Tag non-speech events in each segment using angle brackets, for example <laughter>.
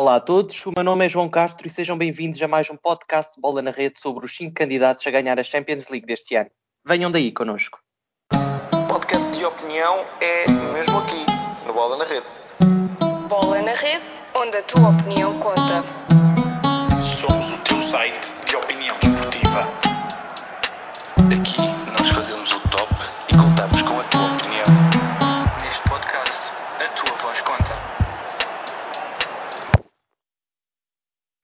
Olá a todos, o meu nome é João Castro e sejam bem-vindos a mais um podcast de Bola na Rede sobre os 5 candidatos a ganhar a Champions League deste ano. Venham daí connosco. Podcast de opinião é mesmo aqui, no Bola na Rede. Bola na Rede, onde a tua opinião conta.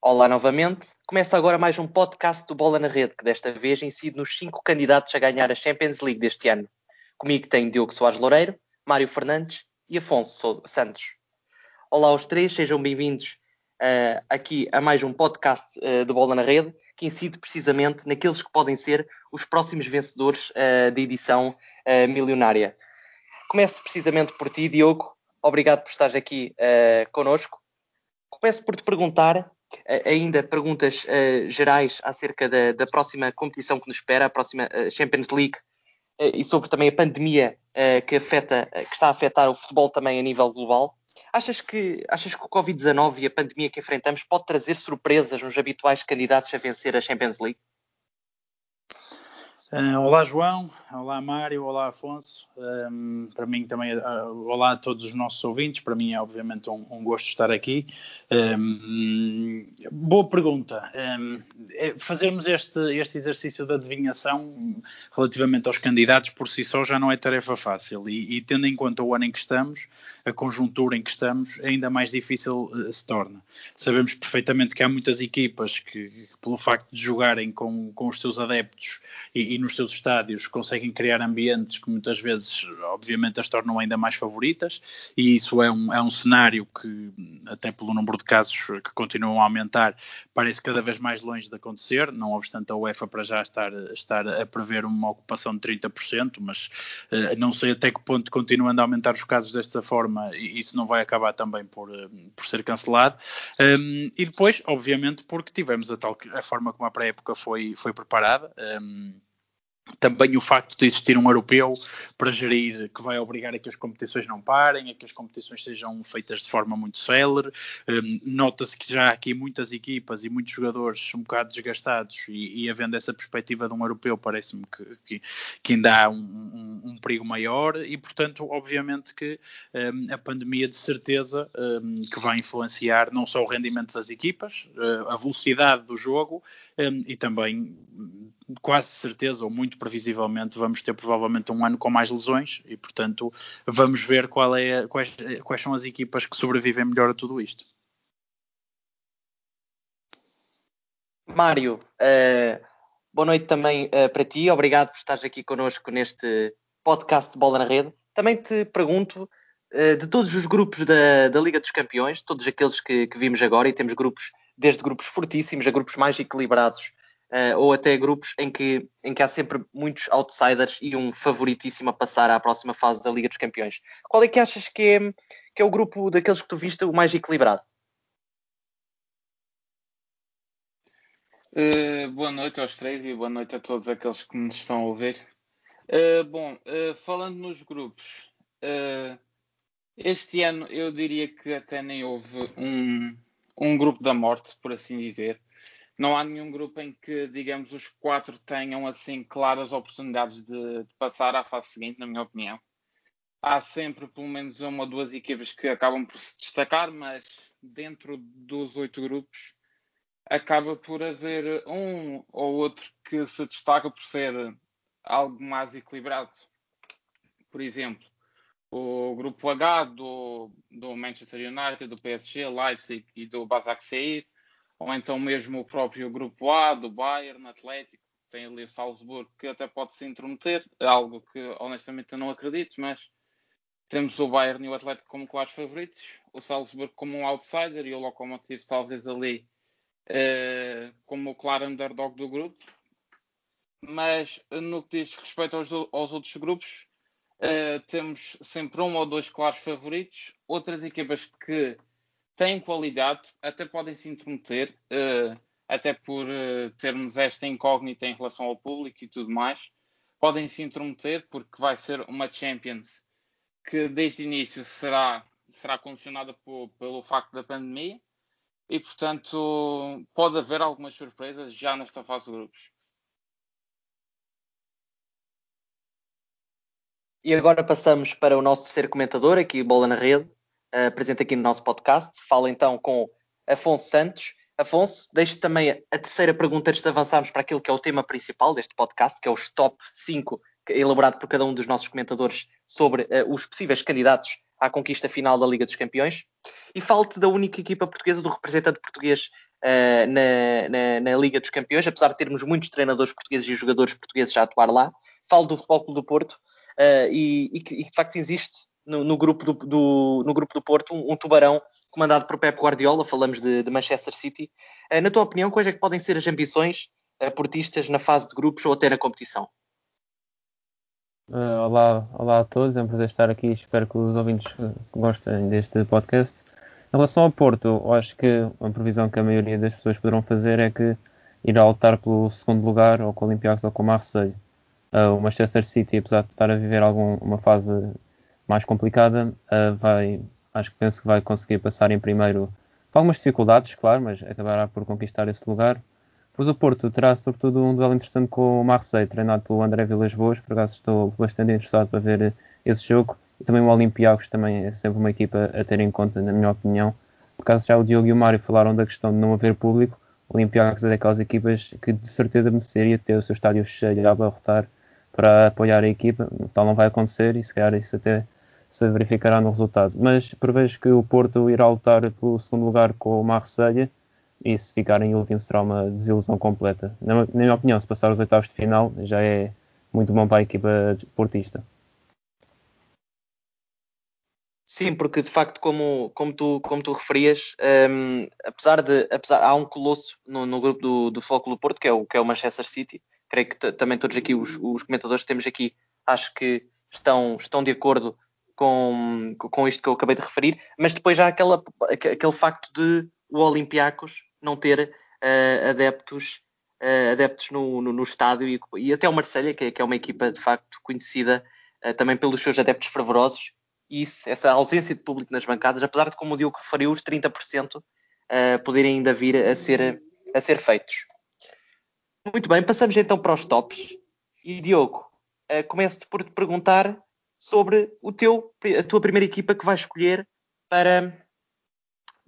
Olá novamente, começa agora mais um podcast do Bola na Rede, que desta vez incide nos 5 candidatos a ganhar a Champions League deste ano. Comigo tem Diogo Soares Loureiro, Mário Fernandes e Afonso Santos. Olá aos três, sejam bem-vindos uh, aqui a mais um podcast uh, do Bola na Rede, que incide precisamente naqueles que podem ser os próximos vencedores uh, da edição milionária. Começo precisamente por ti, Diogo. Obrigado por estares aqui uh, connosco. Começo por te perguntar ainda perguntas gerais acerca da, da, próxima competição que nos espera, a próxima Champions League, e sobre também a pandemia que, afeta, que está a afetar o futebol também a nível global. Achas que, achas que o Covid-19 e a pandemia que enfrentamos pode trazer surpresas nos habituais candidatos a vencer a Champions League? Uh, olá João, olá Mário, olá Afonso. Para mim também, uh, olá a todos os nossos ouvintes. Para mim é obviamente um, um gosto estar aqui. Boa pergunta. É fazermos este, este exercício de adivinhação relativamente aos candidatos por si só já não é tarefa fácil. E, e tendo em conta o ano em que estamos, a conjuntura em que estamos, ainda mais difícil uh, se torna. Sabemos perfeitamente que há muitas equipas que, que pelo facto de jogarem com, com os seus adeptos e, e nos seus estádios conseguem criar ambientes que muitas vezes, obviamente, as tornam ainda mais favoritas, e isso é um, é um cenário que, até pelo número de casos que continuam a aumentar, parece cada vez mais longe de acontecer, não obstante a UEFA para já estar, estar a prever uma ocupação de 30%, mas uh, não sei até que ponto, continuando a aumentar os casos desta forma, isso não vai acabar também por, uh, por ser cancelado. Um, e depois, obviamente, porque tivemos a, tal, a forma como a pré-época foi, foi preparada. Um, também o facto de existir um europeu para gerir, que vai obrigar a que as competições não parem, a que as competições sejam feitas de forma muito célere. Um, Nota-se que já há aqui muitas equipas e muitos jogadores um bocado desgastados e, e havendo essa perspectiva de um europeu, parece-me que, que, que, ainda há um, um, um, perigo maior e, portanto, obviamente que hum, a pandemia de certeza hum, que vai influenciar não só o rendimento das equipas, uh, a velocidade do jogo hum, e também quase certeza ou muito muito previsivelmente vamos ter provavelmente um ano com mais lesões e, portanto, vamos ver qual é, quais, quais são as equipas que sobrevivem melhor a tudo isto. Mário, uh, boa noite também uh, para ti. Obrigado por estares aqui connosco neste podcast de Bola na Rede. Também te pergunto, uh, de todos os grupos da, da, Liga dos Campeões, todos aqueles que, que, vimos agora, e temos grupos, desde grupos fortíssimos a grupos mais equilibrados, uh, ou até grupos em que, em que há sempre muitos outsiders e um favoritíssimo a passar à próxima fase da Liga dos Campeões. Qual é que achas que é, que é o grupo daqueles que tu viste o mais equilibrado? Uh, boa noite aos três e boa noite a todos aqueles que nos estão a ouvir. Uh, bom, uh, falando nos grupos, este ano eu diria que até nem houve um, um grupo da morte, por assim dizer não há nenhum grupo em que, digamos, os quatro tenham assim claras oportunidades de, de, passar à fase seguinte, na minha opinião. Há sempre pelo menos uma ou duas equipas que acabam por se destacar, mas dentro dos oito grupos acaba por haver um ou outro que se destaca por ser algo mais equilibrado. Por exemplo, o grupo H do, do Manchester United, do PSG, Leipzig e do Basak Seir ou então mesmo o próprio grupo A do Bayern, Atlético, tem ali o Salzburgo que até pode se intrometer, é algo que honestamente eu não acredito, mas temos o Bayern e o Atlético como claros favoritos, o Salzburgo como um outsider e o Lokomotiv talvez ali uh, como o claro underdog do grupo. Mas no que diz respeito aos, aos outros grupos, uh, temos sempre um ou dois claros favoritos, outras equipas que têm qualidade, até podem se intrometer, uh, até por uh, termos esta incógnita em relação ao público e tudo mais. Podem se intrometer porque vai ser uma Champions que desde o início será, será condicionada por, pelo facto da pandemia. e, portanto, pode haver algumas surpresas já nesta fase de grupos. E agora passamos para o nosso terceiro comentador, aqui Bola na Rede, uh, presente aqui no nosso podcast. Fala então com Afonso Santos. Afonso, deixo também a terceira pergunta antes de avançarmos para aquilo que é o tema principal deste podcast, que é os top 5 elaborado por cada um dos nossos comentadores sobre uh, os possíveis candidatos à conquista final da Liga dos Campeões. E falo-te da única equipa portuguesa, do representante português uh, na, na, na, Liga dos Campeões, apesar de termos muitos treinadores portugueses e jogadores portugueses a atuar lá. Falo do Futebol Clube do Porto uh, e, e, que, de facto existe no, no, grupo, do, do, no grupo do Porto um, um, tubarão comandado por Pep Guardiola, falamos de, de Manchester City. Uh, na tua opinião, quais é que podem ser as ambições portistas na fase de grupos ou até na competição? Uh, olá, olá a todos, é um prazer estar aqui. Espero que os ouvintes gostem deste podcast. Em relação ao Porto, acho que a previsão que a maioria das pessoas poderão fazer é que irá lutar pelo segundo lugar, ou com o Olympiacos ou com o Marseille. Uh, o Manchester City, apesar de estar a viver algum, uma fase mais complicada, uh, vai, acho que penso que vai conseguir passar em primeiro com algumas dificuldades, claro, mas acabará por conquistar esse lugar. Pois o Porto terá sobretudo um duelo interessante com o Marseille, treinado pelo André Villas-Boas, por acaso estou bastante interessado para ver esse jogo. E também o Olympiacos também é sempre uma equipa a ter em conta, na minha opinião. Por acaso já o Diogo e o Mário falaram da questão de não haver público. O Olympiacos é daquelas equipas que de certeza mereceria ter o seu estádio cheio a abarrotar para apoiar a equipa. Tal não vai acontecer e se calhar isso até se verificará no resultado. Mas prevejo que o Porto irá lutar pelo segundo lugar com o Marseille e se ficar em último será uma desilusão completa. Na, na minha opinião, se passar os oitavos de final já é muito bom para a equipa portista. Sim, porque de facto, como, como, tu, como tu referias, um, apesar de apesar, há um colosso no, no grupo do, do do Porto, que é, o, que é o Manchester City. Creio que também todos aqui, os, os comentadores que temos aqui, acho que estão, estão de acordo com, com isto que eu acabei de referir, mas depois há aquela, aquele facto de o Olympiacos não ter uh, adeptos, uh, adeptos no, no, no estádio e, e, até o Marselha, que é, que é, uma equipa de facto conhecida uh, também pelos seus adeptos fervorosos, e isso, essa ausência de público nas bancadas, apesar de, como o Diogo referiu, os 30% poderem ainda vir a ser, a ser feitos. Muito bem, passamos então para os tops. E Diogo, começo por te perguntar sobre o teu, a tua primeira equipa que vais escolher para,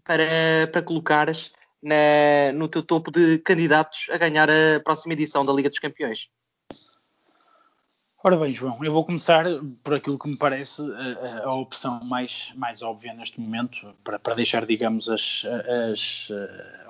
para, para colocares na, no teu topo de candidatos a ganhar a próxima edição da Liga dos Campeões? Ora bem, João, eu vou começar por aquilo que me parece a, a opção mais, mais óbvia neste momento, para, para deixar, digamos, as, as,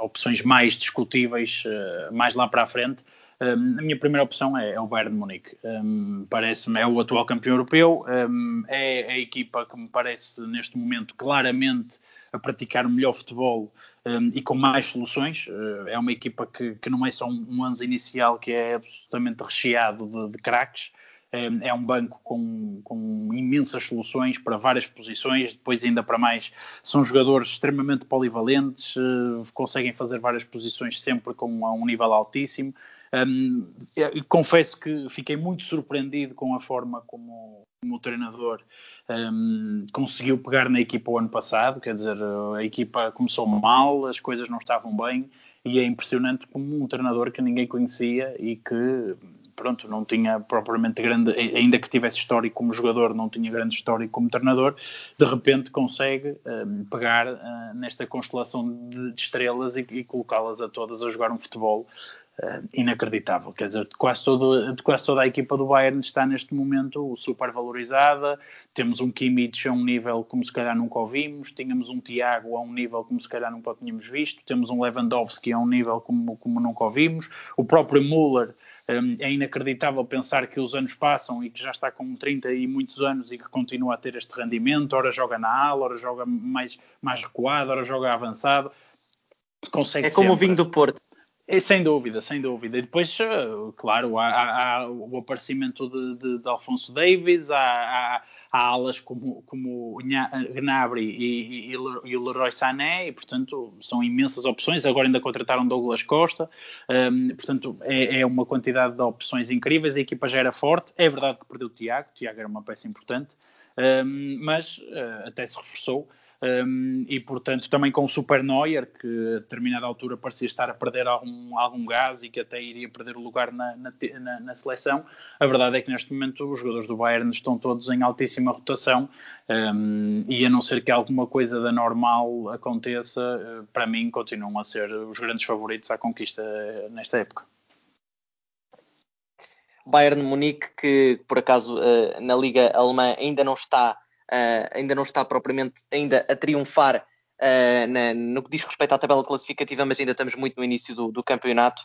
opções mais discutíveis mais lá para a frente. Um, a minha primeira opção é, é o Bayern de Munique. Um, Parece-me, é o atual campeão europeu, um, é a equipa que me parece neste momento claramente a praticar o melhor futebol um, e com mais soluções. Uh, é uma equipa que, que não é só um, um 11 inicial que é absolutamente recheado de, de craques, é um banco com, com, imensas soluções para várias posições, depois ainda para mais são jogadores extremamente polivalentes, uh, conseguem fazer várias posições sempre com um nível altíssimo. Um, confesso que fiquei muito surpreendido com a forma como, como o treinador um, conseguiu pegar na equipa o ano passado. Quer dizer, a equipa começou mal, as coisas não estavam bem, e é impressionante como um treinador que ninguém conhecia e que pronto, não tinha propriamente grande, ainda que tivesse histórico como jogador, não tinha grande histórico como treinador, de repente consegue um, pegar uh, nesta constelação de, de estrelas e, e colocá-las a todas a jogar um futebol inacreditável. Quer dizer, quase, todo, quase toda a equipa do Bayern está neste momento super valorizada. Temos um Kimmich a um nível como se calhar nunca ouvimos, tínhamos um Tiago a um nível como se calhar nunca tínhamos visto, temos um Lewandowski a um nível como, como nunca ouvimos, o próprio Müller. Um, é inacreditável pensar que os anos passam e que já está com 30 e muitos anos e que continua a ter este rendimento. Ora joga na ala, ora joga mais, mais recuado, ora joga avançado. Consegue é como sempre. o vinho do Porto. É, sem dúvida, sem dúvida. E depois, eh, claro, há, há, o aparecimento de, de, de Alfonso Davis, há, há, alas como, como Gnabry e, e, e, o Leroy Sané, e portanto são imensas opções. Agora ainda contrataram Douglas Costa, um, portanto é, é, uma quantidade de opções incríveis. A equipa já era forte. É verdade que perdeu o Tiago, o Tiago era uma peça importante, um, mas uh, até se reforçou. Um, e portanto também com o Super Neuer, que a determinada altura parecia estar a perder algum, algum gás e que até iria perder o lugar na, na, na, na seleção. A verdade é que neste momento os jogadores do Bayern estão todos em altíssima rotação um, e a não ser que alguma coisa da normal aconteça, eh, para mim continuam a ser os grandes favoritos à conquista nesta época. Bayern Munique, que por acaso eh, na Liga Alemã ainda não está, eh, ainda não está propriamente ainda a triunfar Uh, na, no que diz respeito à tabela classificativa, mas ainda estamos muito no início do, do campeonato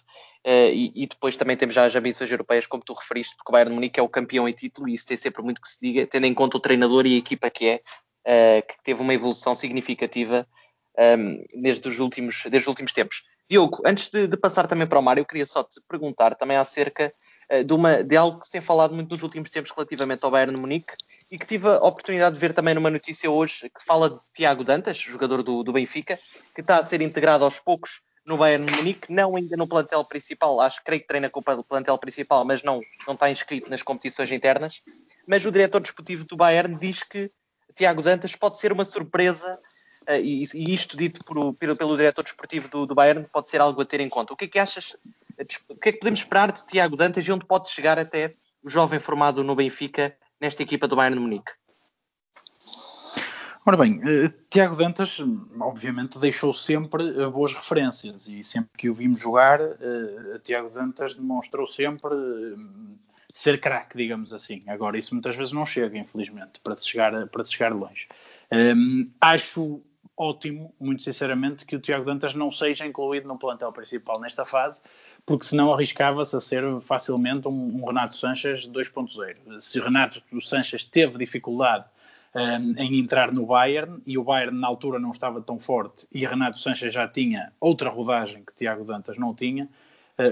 uh, e, e, depois também temos já as ambições europeias, como tu referiste, porque o Bayern Munique é o campeão em título e isso tem sempre muito que se diga, tendo em conta o treinador e a equipa que é, uh, que teve uma evolução significativa um, ehm, desde, os últimos, desde os últimos tempos. Diogo, antes de, de passar também para o Mário, eu queria só te perguntar também acerca eh, de, uma, de algo que se tem falado muito nos últimos tempos relativamente ao Bayern de Munique e que tive a oportunidade de ver também numa notícia hoje que fala de Tiago Dantas, jogador do, do Benfica, que está a ser integrado aos poucos no Bayern Munique, não ainda no plantel principal, acho que creio que treina com o plantel principal, mas não, não está inscrito nas competições internas. Mas o diretor desportivo do Bayern diz que Tiago Dantas pode ser uma surpresa, uh, e, e, isto dito por, pelo, pelo diretor desportivo do, do Bayern pode ser algo a ter em conta. O que é que achas o que é que podemos esperar de Tiago Dantas e onde pode chegar até o jovem formado no Benfica nesta equipa do Bayern de Munique? Ora bem, uh, Tiago Dantas, obviamente, deixou sempre uh, boas referências e sempre que o vimos jogar, uh, Tiago Dantas demonstrou sempre ser craque, digamos assim. Agora, isso muitas vezes não chega, infelizmente, para se chegar, para se chegar longe. Um, acho ótimo, muito sinceramente, que o Tiago Dantas não seja incluído no plantel principal nesta fase, porque senão arriscava-se a ser facilmente um, um Renato Sanches 2.0. Se Renato Sanches teve dificuldade um, em entrar no Bayern e o Bayern na altura não estava tão forte e Renato Sanches já tinha outra rodagem que Tiago Dantas não tinha,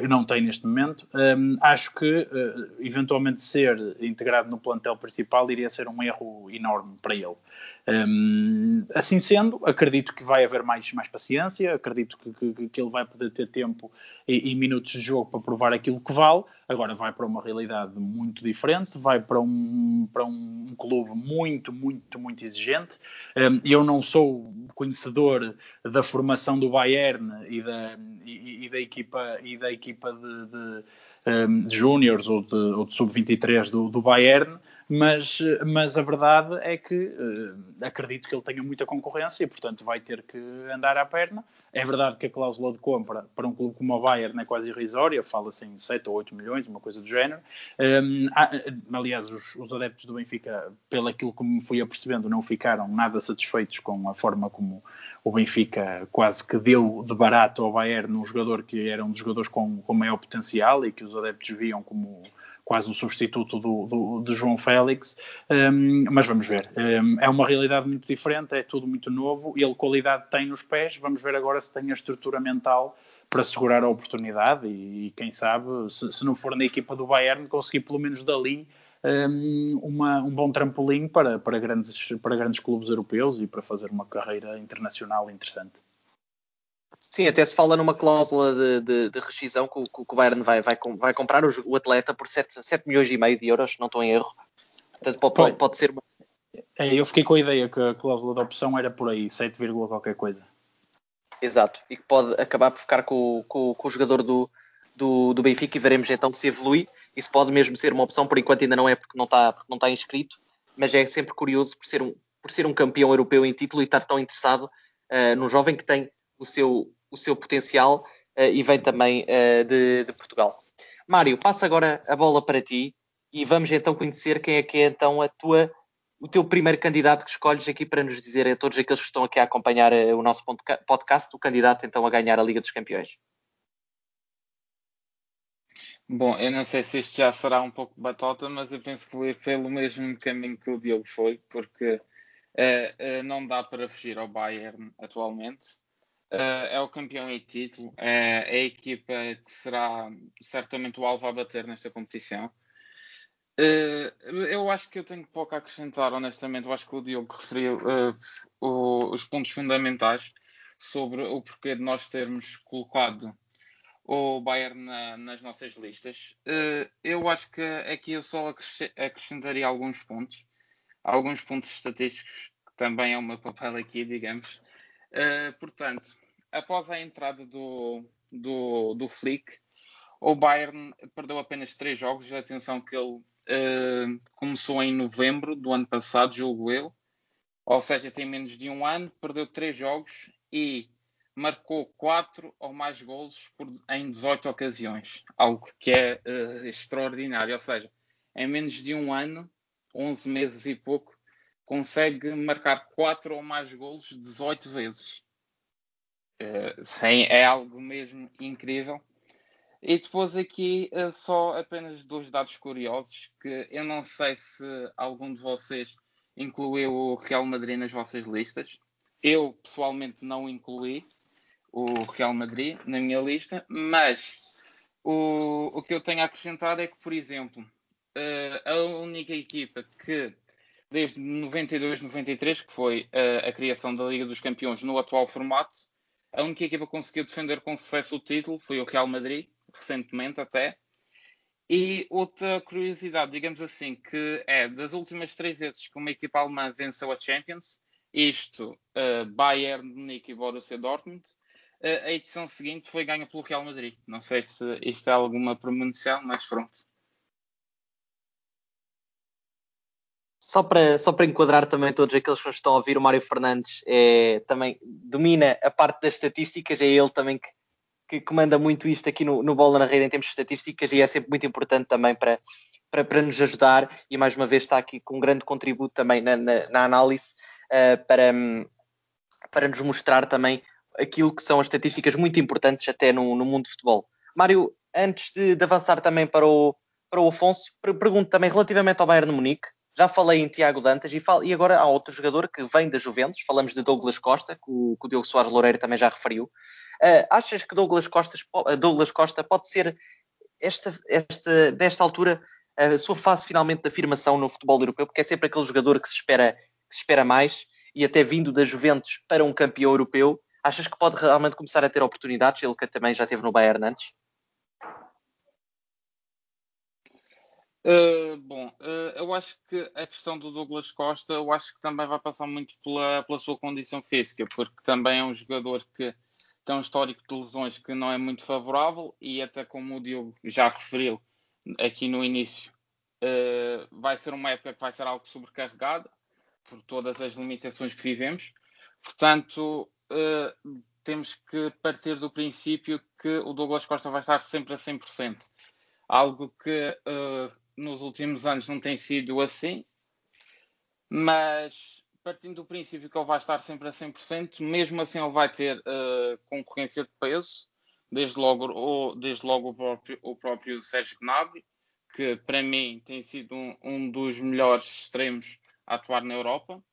não tem neste momento. Um, acho que uh, eventualmente ser integrado no plantel principal iria ser um erro enorme para ele. Um, assim sendo, acredito que vai haver mais, mais paciência, acredito que, que, que ele vai poder ter tempo e, e, minutos de jogo para provar aquilo que vale. Agora vai para uma realidade muito diferente, vai para um, para um clube muito, muito, muito exigente. Um, eu não sou conhecedor da formação do Bayern e da, e, e da equipa, e da equipa de, de, de júniores ou de, de sub-23 do, do Bayern, mas, mas a verdade é que uh, acredito que ele tenha muita concorrência e, portanto, vai ter que andar à perna. É verdade que a cláusula de compra para um clube como o Bayern é quase irrisória, fala-se em 7 ou 8 milhões, uma coisa do género. Um, há, aliás, os, os, adeptos do Benfica, pelo aquilo que me fui apercebendo, não ficaram nada satisfeitos com a forma como o Benfica quase que deu de barato ao Bayern um jogador que era um dos jogadores com, com maior potencial e que os adeptos viam como quase um substituto do, do, João Félix, um, mas vamos ver. Um, é uma realidade muito diferente, é tudo muito novo, ele qualidade tem nos pés, vamos ver agora se tem a estrutura mental para segurar a oportunidade e, e quem sabe, se, se, não for na equipa do Bayern, conseguir pelo menos dali um, uma, um bom trampolim para, para, grandes, para grandes clubes europeus e para fazer uma carreira internacional interessante. Sim, até se fala numa cláusula de, de, de rescisão que o, que o Bayern vai, vai, vai comprar o, o, atleta por 7, 7 milhões e meio de euros, não estou em erro. Portanto, pode, pode ser uma... É, eu fiquei com a ideia que a cláusula de opção era por aí, 7, qualquer coisa. Exato, e que pode acabar por ficar com, com, com o jogador do, do, do, Benfica e veremos então se evolui. Isso pode mesmo ser uma opção, por enquanto ainda não é porque não está, porque não está inscrito, mas é sempre curioso por ser um, por ser um campeão europeu em título e estar tão interessado uh, num jovem que tem o seu, o seu potencial uh, e vem também uh, de, de, Portugal. Mário, passo agora a bola para ti e vamos então conhecer quem é que é então a tua, o teu primeiro candidato que escolhes aqui para nos dizer a todos aqueles que estão aqui a acompanhar uh, o nosso podcast, o candidato então a ganhar a Liga dos Campeões. Bom, eu não sei se isto já será um pouco batota, mas eu penso que vou ir pelo mesmo caminho que o Diogo foi, porque uh, uh, não dá para fugir ao Bayern atualmente. Uh, é o campeão em título, é, é a equipa que será certamente o alvo a bater nesta competição. Uh, eu acho que eu tenho pouco a acrescentar, honestamente. Eu acho que o Diogo referiu os pontos fundamentais sobre o porquê de nós termos colocado o Bayern na, nas nossas listas. eu acho que aqui eu só acrescentaria alguns pontos, alguns pontos estatísticos também é o meu papel aqui, digamos. Uh, portanto, após a entrada do, do, do Flick, o Bayern perdeu apenas três jogos. Atenção que ele uh, começou em novembro do ano passado, julgo eu. Ou seja, tem menos de um ano, perdeu três jogos e marcou quatro ou mais golos por, em 18 ocasiões. Algo que é uh, extraordinário. Ou seja, em menos de um ano, 11 meses e pouco, consegue marcar quatro ou mais golos 18 vezes. Sim, é algo mesmo incrível. E depois aqui uh, só apenas dois dados curiosos que eu não sei se algum de vocês incluiu o Real Madrid nas vossas listas. Eu pessoalmente não incluí o Real Madrid na minha lista, mas o, o que eu tenho a acrescentar é que, por exemplo, uh, a única equipa que desde 92, 93, que foi a criação da Liga dos Campeões no atual formato, a única equipa que conseguiu defender com sucesso o título foi o Real Madrid, recentemente até. E outra curiosidade, digamos assim, que é das últimas três vezes que uma equipa alemã venceu a Champions, isto uh, Bayern, Munique e Borussia Dortmund, uh, a edição seguinte foi ganha pelo Real Madrid. Não sei se isto é alguma premonição, mas pronto. Só para, só para enquadrar também todos aqueles que nos estão a ouvir, o Mário Fernandes é, também domina a parte das estatísticas, é ele também que, que comanda muito isto aqui no, no Bola na Rede em termos de estatísticas e é sempre muito importante também para, para, para nos ajudar e mais uma vez está aqui com um grande contributo também na, na, na análise uh, para, para nos mostrar também aquilo que são as estatísticas muito importantes até no, no mundo de futebol. Mário, antes de, de, avançar também para o, para o Afonso, pergunto também relativamente ao Bayern de Munique, já falei em Tiago Dantas e, falo, e, agora há outro jogador que vem da Juventus. Falamos de Douglas Costa, que o, que o Diogo Soares Loureiro também já referiu. Uh, achas que Douglas, Douglas Costa pode ser, esta, esta, desta altura, a sua fase finalmente de afirmação no futebol europeu? Porque é sempre aquele jogador que se espera, que se espera mais e até vindo da Juventus para um campeão europeu. Achas que pode realmente começar a ter oportunidades? Ele que também já teve no Bayern antes? Uh, bom, uh, eu acho que a questão do Douglas Costa, eu acho que também vai passar muito pela, pela sua condição física, porque também é um jogador que tem um histórico de lesões que não é muito favorável e até como o Diogo já referiu aqui no início, uh, vai ser uma época que vai ser algo sobrecarregada por todas as limitações que vivemos. Portanto, temos que partir do princípio que o Douglas Costa vai estar sempre a 100%. Algo que nos últimos anos não tem sido assim, mas partindo do princípio que ele vai estar sempre a 100%, mesmo assim ele vai ter uh, concorrência de peso, desde logo, o, desde logo o, próprio, o próprio Sérgio Gnabry, que para mim tem sido um, um dos melhores extremos a atuar na Europa,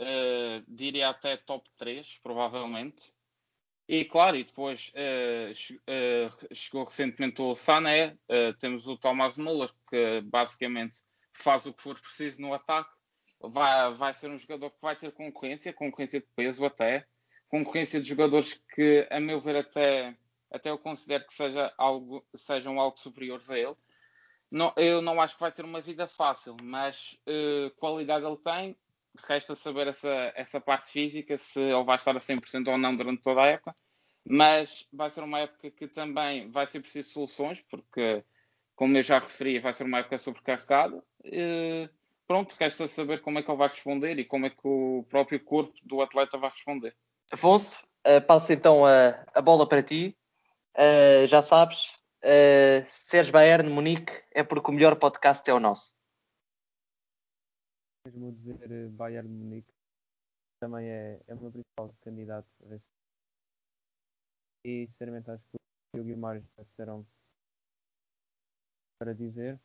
uh, diria até top 3, provavelmente. E claro, e depois uh, uh, chegou recentemente o Sané, uh, temos o Thomas Muller, que basicamente faz o que for preciso no ataque. Vai, vai ser um jogador que vai ter concorrência, concorrência de peso até, concorrência de jogadores que, a meu ver, até, até eu considero que seja algo, sejam algo superiores a ele. Não, eu não acho que vai ter uma vida fácil, mas qualidade ele tem, resta saber essa, essa parte física, se ele vai estar a 100% ou não durante toda a época. Mas vai ser uma época que também vai ser preciso soluções, porque, como eu já referi, vai ser uma época sobrecarregada. E, pronto, resta saber como é que ele vai responder e como é que o próprio corpo do atleta vai responder. Afonso, uh, passo então a, a bola para ti. Uh, já sabes, uh, Sérgio Bayern Munique é porque o melhor podcast é o nosso mesmo dizer eh, Bayern Munique também é, é o meu principal candidato a vencer. E sinceramente acho que o Mário já disseram para dizer.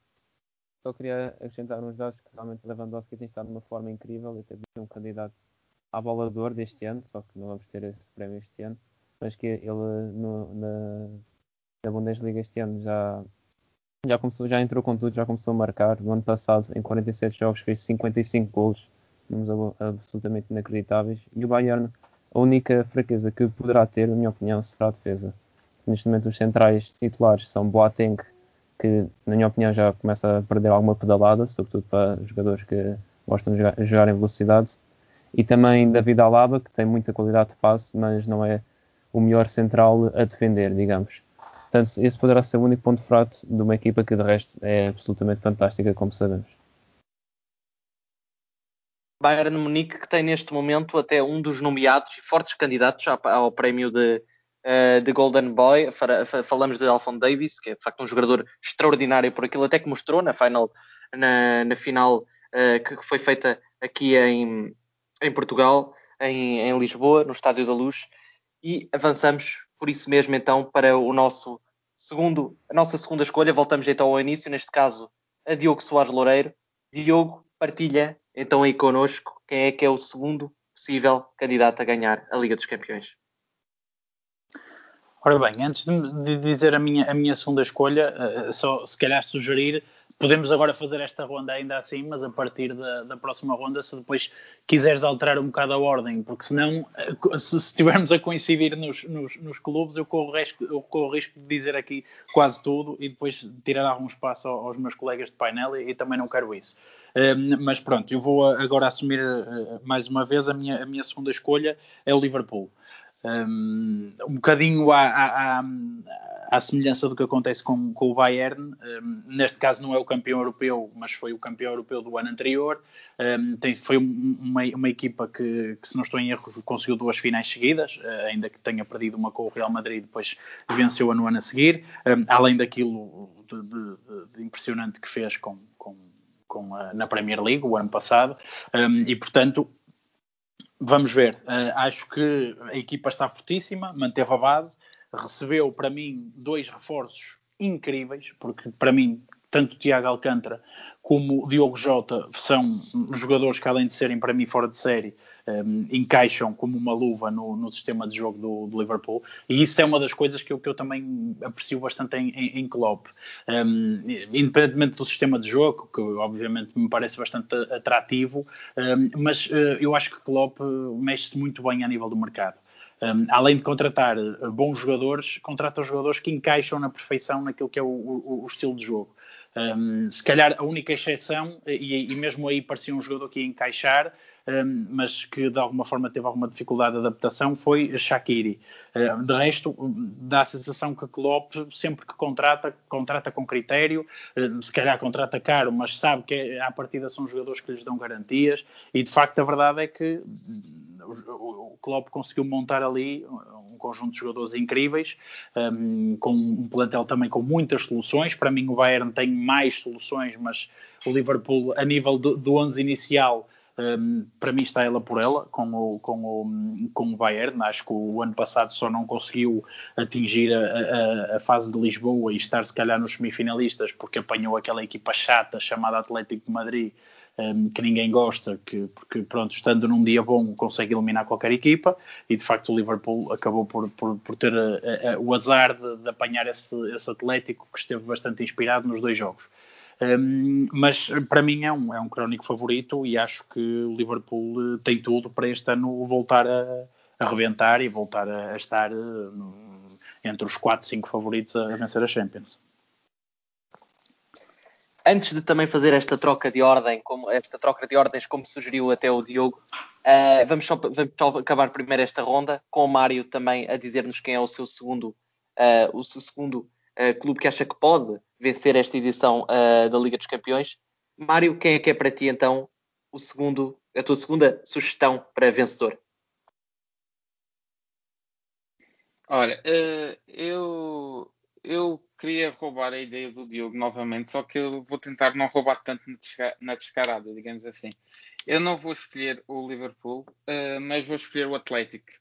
Só queria acrescentar uns dados que realmente Lewandowski tem estado de uma forma incrível e teve um candidato à bola deste ano, só que não vamos ter esse prémio este ano, mas que ele no, na, na Bundesliga este ano já já começou, já entrou com tudo, já começou a marcar. No ano passado, em 47 jogos, fez 55 gols, números absolutamente inacreditáveis. E o Bayern, a única fraqueza que poderá ter, na minha opinião, será a defesa. Neste momento, os centrais titulares são Boateng, que, na minha opinião, já começa a perder alguma pedalada, sobretudo para jogadores que gostam de jogar, jogar em velocidade. e também David Alaba, que tem muita qualidade de passe, mas não é o melhor central a defender, digamos. Portanto, esse poderá ser o único ponto fraco de uma equipa que de resto é absolutamente fantástica, como sabemos. Bayern Munique que tem neste momento até um dos nomeados e fortes candidatos ao prémio de, uh, de Golden Boy. Falamos de Alphonse Davis, que é de facto um jogador extraordinário por aquilo até que mostrou na final, na, na final uh, que foi feita aqui em, em Portugal, em, em Lisboa, no Estádio da Luz. E avançamos por isso mesmo então para o nosso segundo, a nossa segunda escolha. Voltamos então ao início, neste caso a Diogo Soares Loureiro. Diogo, partilha então aí connosco quem é que é o segundo possível candidato a ganhar a Liga dos Campeões. Ora bem, antes de dizer a minha, a minha segunda escolha, eh, só se calhar sugerir podemos agora fazer esta ronda ainda assim, mas a partir da, da, próxima ronda, se depois quiseres alterar um bocado a ordem, porque senão, eh, se estivermos a coincidir nos, nos, nos clubes, eu corro, risco, eu corro risco de dizer aqui quase tudo e depois tirar algum espaço aos meus colegas de painel e, e também não quero isso. Um, ehm, mas pronto, eu vou agora assumir uh, mais uma vez a minha, a minha segunda escolha é o Liverpool um, um bocadinho à, à, à, semelhança do que acontece com, com o Bayern. Um, neste caso não é o campeão europeu, mas foi o campeão europeu do ano anterior. Um, tem, foi uma, uma equipa que, que, se não estou em erro, conseguiu duas finais seguidas, uh, ainda que tenha perdido uma com o Real Madrid, depois venceu-a no ano a seguir. além daquilo de, de, de, impressionante que fez com, com, com a, na Premier League o ano passado. e portanto Vamos ver. Uh, acho que a equipa está fortíssima, manteve a base, recebeu para mim dois reforços incríveis, porque para mim tanto Tiago Alcântara como Diogo Jota são jogadores que, além de serem para mim fora de série, um, encaixam como uma luva no, no sistema de jogo do, do, Liverpool. E isso é uma das coisas que eu, que eu também aprecio bastante em, em, em Klopp. Um, independentemente do sistema de jogo, que obviamente me parece bastante atrativo, um, mas uh, eu acho que Klopp mexe-se muito bem a nível do mercado. Um, além de contratar uh, bons jogadores, contrata jogadores que encaixam na perfeição naquilo que é o, o, o estilo de jogo. Um, se calhar a única exceção, e, e, mesmo aí parecia um jogador que ia encaixar, mas que de alguma forma teve alguma dificuldade de adaptação, foi Shaqiri. De resto, dá a sensação que Klopp, sempre que contrata, contrata com critério, se calhar contrata caro, mas sabe que à partida são jogadores que lhes dão garantias, e de facto a verdade é que o, Klopp conseguiu montar ali um conjunto de jogadores incríveis, um, com um plantel também com muitas soluções. Para mim, o Bayern tem mais soluções, mas o Liverpool, a nível do, do 11 inicial, um, para mim está ela por ela com o, com o, com o Bayern. Acho que o ano passado só não conseguiu atingir a, a, a, fase de Lisboa e estar se calhar nos semifinalistas porque apanhou aquela equipa chata chamada Atlético de Madrid que ninguém gosta, que, porque pronto, estando num dia bom consegue eliminar qualquer equipa e de facto o Liverpool acabou por, por, por ter a, a, o azar de, de apanhar esse, esse, Atlético que esteve bastante inspirado nos dois jogos. Um, mas para mim é um, é um crónico favorito e acho que o Liverpool eh, tem tudo para este ano voltar a, a rebentar e voltar a, a estar uh, entre os 4, 5 favoritos a vencer a Champions. Antes de também fazer esta troca de ordem, como esta troca de ordens, como sugeriu até o Diogo, uh, vamos, só, vamos, só, acabar primeiro esta ronda com o Mário também a dizer-nos quem é o seu segundo, uh, o seu segundo clube que acha que pode vencer esta edição da Liga dos Campeões. Mário, quem é que é para ti então o segundo, a tua segunda sugestão para vencedor? Olha, eu eu queria roubar a ideia do Diogo novamente, só que eu vou tentar não roubar tanto na descarada, digamos assim. Eu não vou escolher o Liverpool, uh, mas vou escolher o Atlético,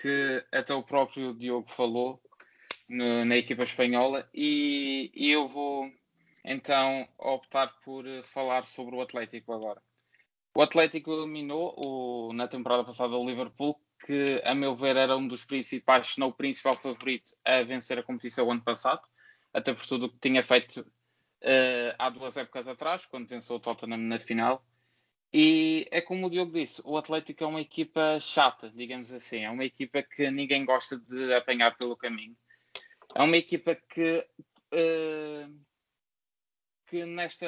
que até o próprio Diogo falou no, na equipa espanhola, e, e, eu vou então optar por falar sobre o Atlético agora. O Atlético eliminou o, na temporada passada o Liverpool, que a meu ver era um dos principais, se não o principal favorito a vencer a competição ano passado até por tudo o que tinha feito uh, há duas épocas atrás, quando venceu o Tottenham na final. E é como o Diogo disse, o Atlético é uma equipa chata, digamos assim. É uma equipa que ninguém gosta de apanhar pelo caminho. É uma equipa que, uh, que nesta,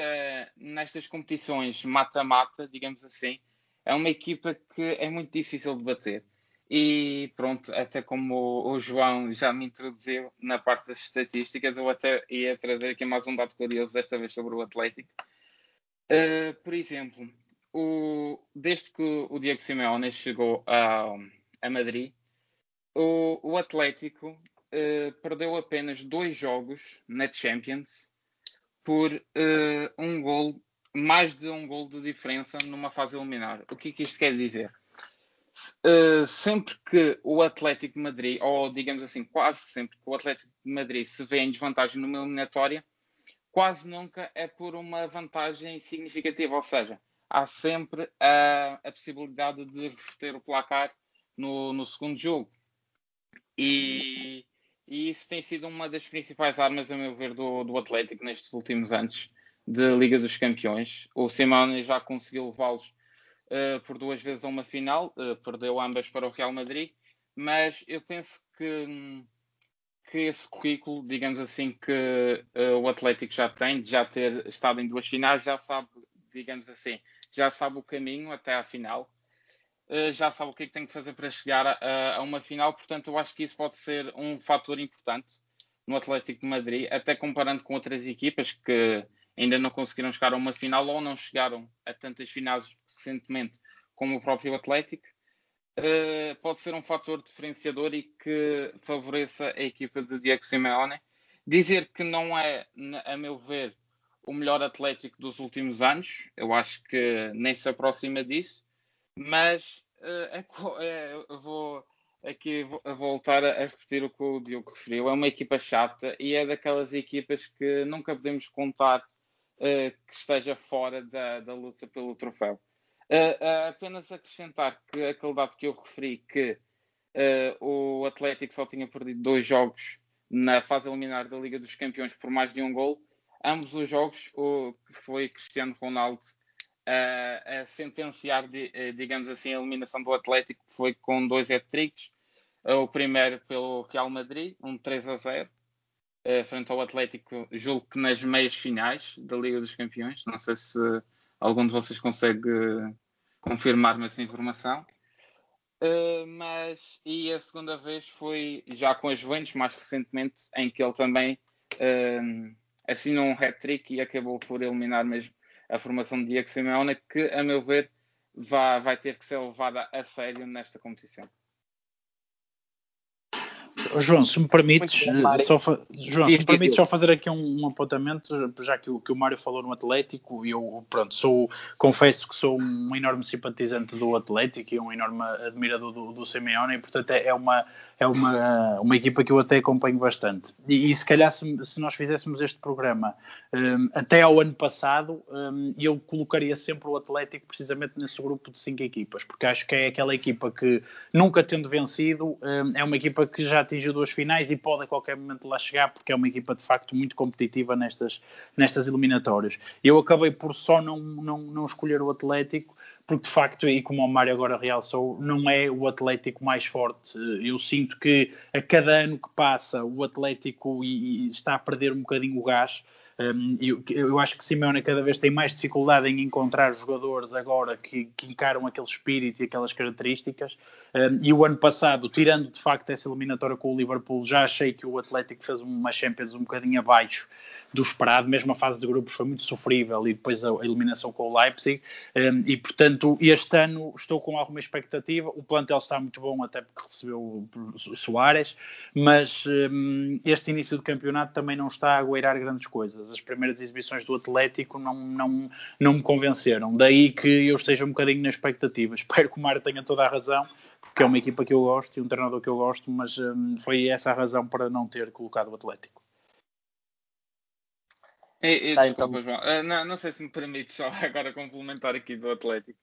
nestas competições mata-mata, digamos assim, é uma equipa que é muito difícil de bater. E pronto, até como o João já me introduziu na parte das estatísticas, eu até ia trazer aqui mais um dado curioso desta vez sobre o Atlético. Uh, por exemplo, o, desde que o Diego Simeone chegou a, a Madrid, o, o Atlético uh, perdeu apenas dois jogos na Champions por uh, um gol, mais de um gol de diferença numa fase eliminar. O que é que isto quer dizer? Uh, sempre que o Atlético de Madrid, ou digamos assim, quase sempre que o Atlético de Madrid se vê em desvantagem numa eliminatória, quase nunca é por uma vantagem significativa, ou seja, há sempre a, a possibilidade de reverter o placar no, no segundo jogo. E, e, isso tem sido uma das principais armas, a meu ver, do, do Atlético nestes últimos anos de Liga dos Campeões. O Simone já conseguiu levá-los uh, por duas vezes a uma final, uh, perdeu ambas para o Real Madrid, mas eu penso que, que esse currículo, digamos assim, que uh, o Atlético já tem, de já ter estado em duas finais, já sabe, digamos assim, já sabe o caminho até à final, já sabe o que é que tem que fazer para chegar a, a, uma final, portanto, eu acho que isso pode ser um fator importante no Atlético de Madrid, até comparando com outras equipas que ainda não conseguiram chegar a uma final ou não chegaram a tantas finais recentemente como o próprio Atlético. Uh, pode ser um fator diferenciador e que favoreça a equipa de Diego Simeone. Dizer que não é, a meu ver, o melhor Atlético dos últimos anos. Eu acho que nem se aproxima disso. Mas uh, é, vou aqui voltar a repetir o que o Diogo referiu. É uma equipa chata e é daquelas equipas que nunca podemos contar uh, que esteja fora da, da luta pelo troféu. Uh, apenas acrescentar que aquele dado que eu referi, que o Atlético só tinha perdido dois jogos na fase eliminar da Liga dos Campeões por mais de um gol, ambos os jogos, o foi Cristiano Ronaldo a, a sentenciar, eh, digamos assim, a eliminação do Atlético, que foi com dois hat-tricks. O primeiro pelo Real Madrid, um 3 a 0, eh, frente ao Atlético, julgo que nas meias finais da Liga dos Campeões. Não sei se algum de vocês consegue confirmar-me essa informação. Uh, mas e a segunda vez foi já com as Juventus, mais recentemente, em que ele também uh, assinou um hat-trick e acabou por eliminar mesmo a formação de Diego Simeone, que, a meu ver, vai, vai ter que ser levada a sério nesta competição. João, se me permites, bom, só, João, se me permites só fazer aqui um, um, apontamento, já que o, que o Mário falou no Atlético, e eu, pronto, sou, confesso que sou um enorme simpatizante do Atlético e um enorme admirador do, do Simeone, e portanto é, é uma, é uma, uma equipa que eu até acompanho bastante. E, e se calhar, se, se, nós fizéssemos este programa um, até ao ano passado, um, eu colocaria sempre o Atlético precisamente nesse grupo de cinco equipas, porque acho que é aquela equipa que, nunca tendo vencido, um, é uma equipa que já atingiu duas finais e pode a qualquer momento lá chegar, porque é uma equipa de facto muito competitiva nestas, nestas eliminatórias. Eu acabei por só não, não, não escolher o Atlético porque de facto, e como o Mário agora realçou, não é o Atlético mais forte. Eu sinto que a cada ano que passa o Atlético está a perder um bocadinho o gás. Eu, acho que Simeone cada vez tem mais dificuldade em encontrar jogadores agora que, que encaram aquele espírito e aquelas características. E o ano passado, tirando de facto essa eliminatória com o Liverpool, já achei que o Atlético fez uma Champions um bocadinho abaixo do esperado. Mesmo a fase de grupos foi muito sofrível e depois a eliminação com o Leipzig. E portanto, este ano estou com alguma expectativa. O plantel está muito bom, até porque recebeu Soares, mas este início do campeonato também não está a goirar grandes coisas as primeiras exibições do Atlético não, não, não me convenceram. Daí que eu esteja um bocadinho na expectativa. <laughs> Espero que o Mário tenha toda a razão, porque é uma equipa que eu gosto e um treinador que eu gosto, mas hum, foi essa a razão para não ter colocado o Atlético. E, e, tá, desculpa, então... João. Uh, não, não, sei se me permite só <laughs> agora complementar aqui do Atlético.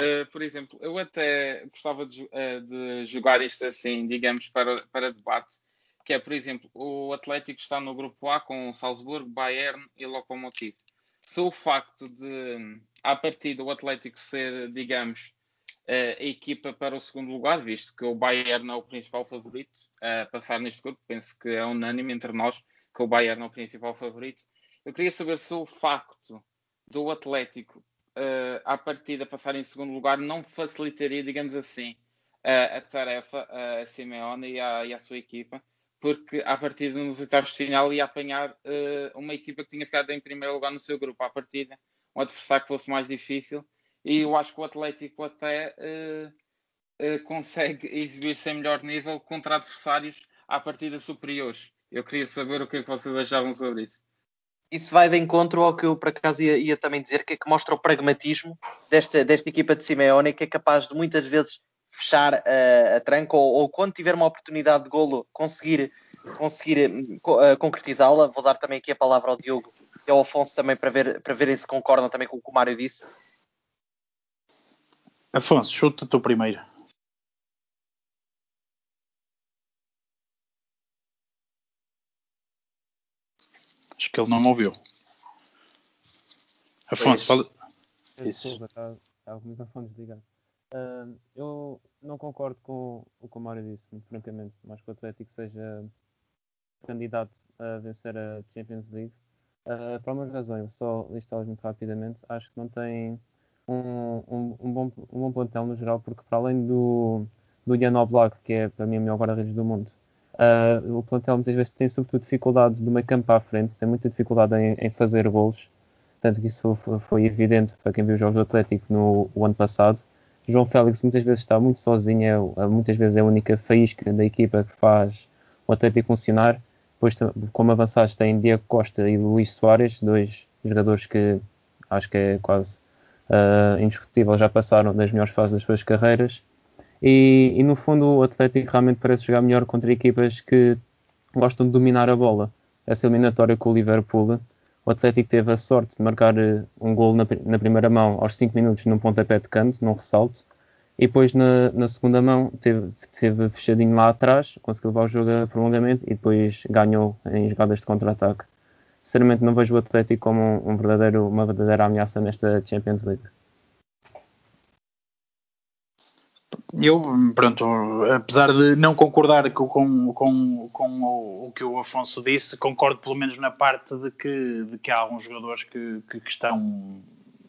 Uh, por exemplo, eu até gostava de, uh, de, jogar isto assim, digamos, para, para debate que é, por exemplo, o Atlético está no grupo A com Salzburgo, Bayern e Lokomotiv. Se o facto de, a partir do Atlético ser, digamos, a equipa para o segundo lugar, visto que o Bayern é o principal favorito a passar neste grupo, penso que é unânime entre nós que o Bayern é o principal favorito. Eu queria saber se o facto do Atlético uh, à partida passar em segundo lugar não facilitaria, digamos assim, uh, a tarefa a Simeone e à, e à, sua equipa, porque à partida nos oitavos de final ia apanhar uh, uma equipa que tinha ficado em primeiro lugar no seu grupo, à partida, um adversário que fosse mais difícil, e eu acho que o Atlético até consegue exibir-se em melhor nível contra adversários à partida superiores. Eu queria saber o que é que vocês achavam sobre isso. Isso vai de encontro ao que eu por acaso ia, ia, também dizer, que é que mostra o pragmatismo desta, desta equipa de Simeone, que é capaz de muitas vezes fechar a, a tranca ou, ou, quando tiver uma oportunidade de golo conseguir, conseguir uh, concretizá-la. Vou dar também aqui a palavra ao Diogo e ao Afonso também para, ver, para verem se concordam também com o que o Mário disse. Afonso, chuta tu primeiro. Acho que ele não me ouviu. Afonso, fala. Isso. Estava com o microfone desligado. Uh, eu não concordo com o que o Mário disse, muito francamente. Mais que o Atlético seja candidato a vencer a Champions League. Uh, por algumas razões, só listá-las muito rapidamente. Acho que não tem um, um, um, bom, um bom plantel no geral, porque para além do, do Jan Oblak, que é para mim o melhor guarda-redes do mundo, Uh, o plantel muitas vezes tem sobretudo dificuldades do meio campo à frente, tem muita dificuldade em, em fazer golos, tanto que isso foi, foi, evidente para quem viu os jogos do Atlético no ano passado. João Félix muitas vezes está muito sozinho, é, muitas vezes é a única faísca da equipa que faz o Atlético funcionar. Depois, como avançados, tem Diego Costa e Luís Soares, dois jogadores que acho que é quase uh, indiscutível, já passaram das melhores fases das suas carreiras. E, e, no fundo o Atlético realmente parece jogar melhor contra equipas que gostam de dominar a bola. Essa eliminatória com o Liverpool, o Atlético teve a sorte de marcar eh, um gol na, na primeira mão aos 5 minutos num pontapé de canto, num ressalto, e depois na, na segunda mão teve, teve, fechadinho lá atrás, conseguiu levar o jogo a prolongamento e depois ganhou em jogadas de contra-ataque. Sinceramente não vejo o Atlético como um, um verdadeiro, uma verdadeira ameaça nesta Champions League. Eu, pronto, apesar de não concordar com, com, com, o, o, que o Afonso disse, concordo pelo menos na parte de que, de que há alguns jogadores que, que, que, estão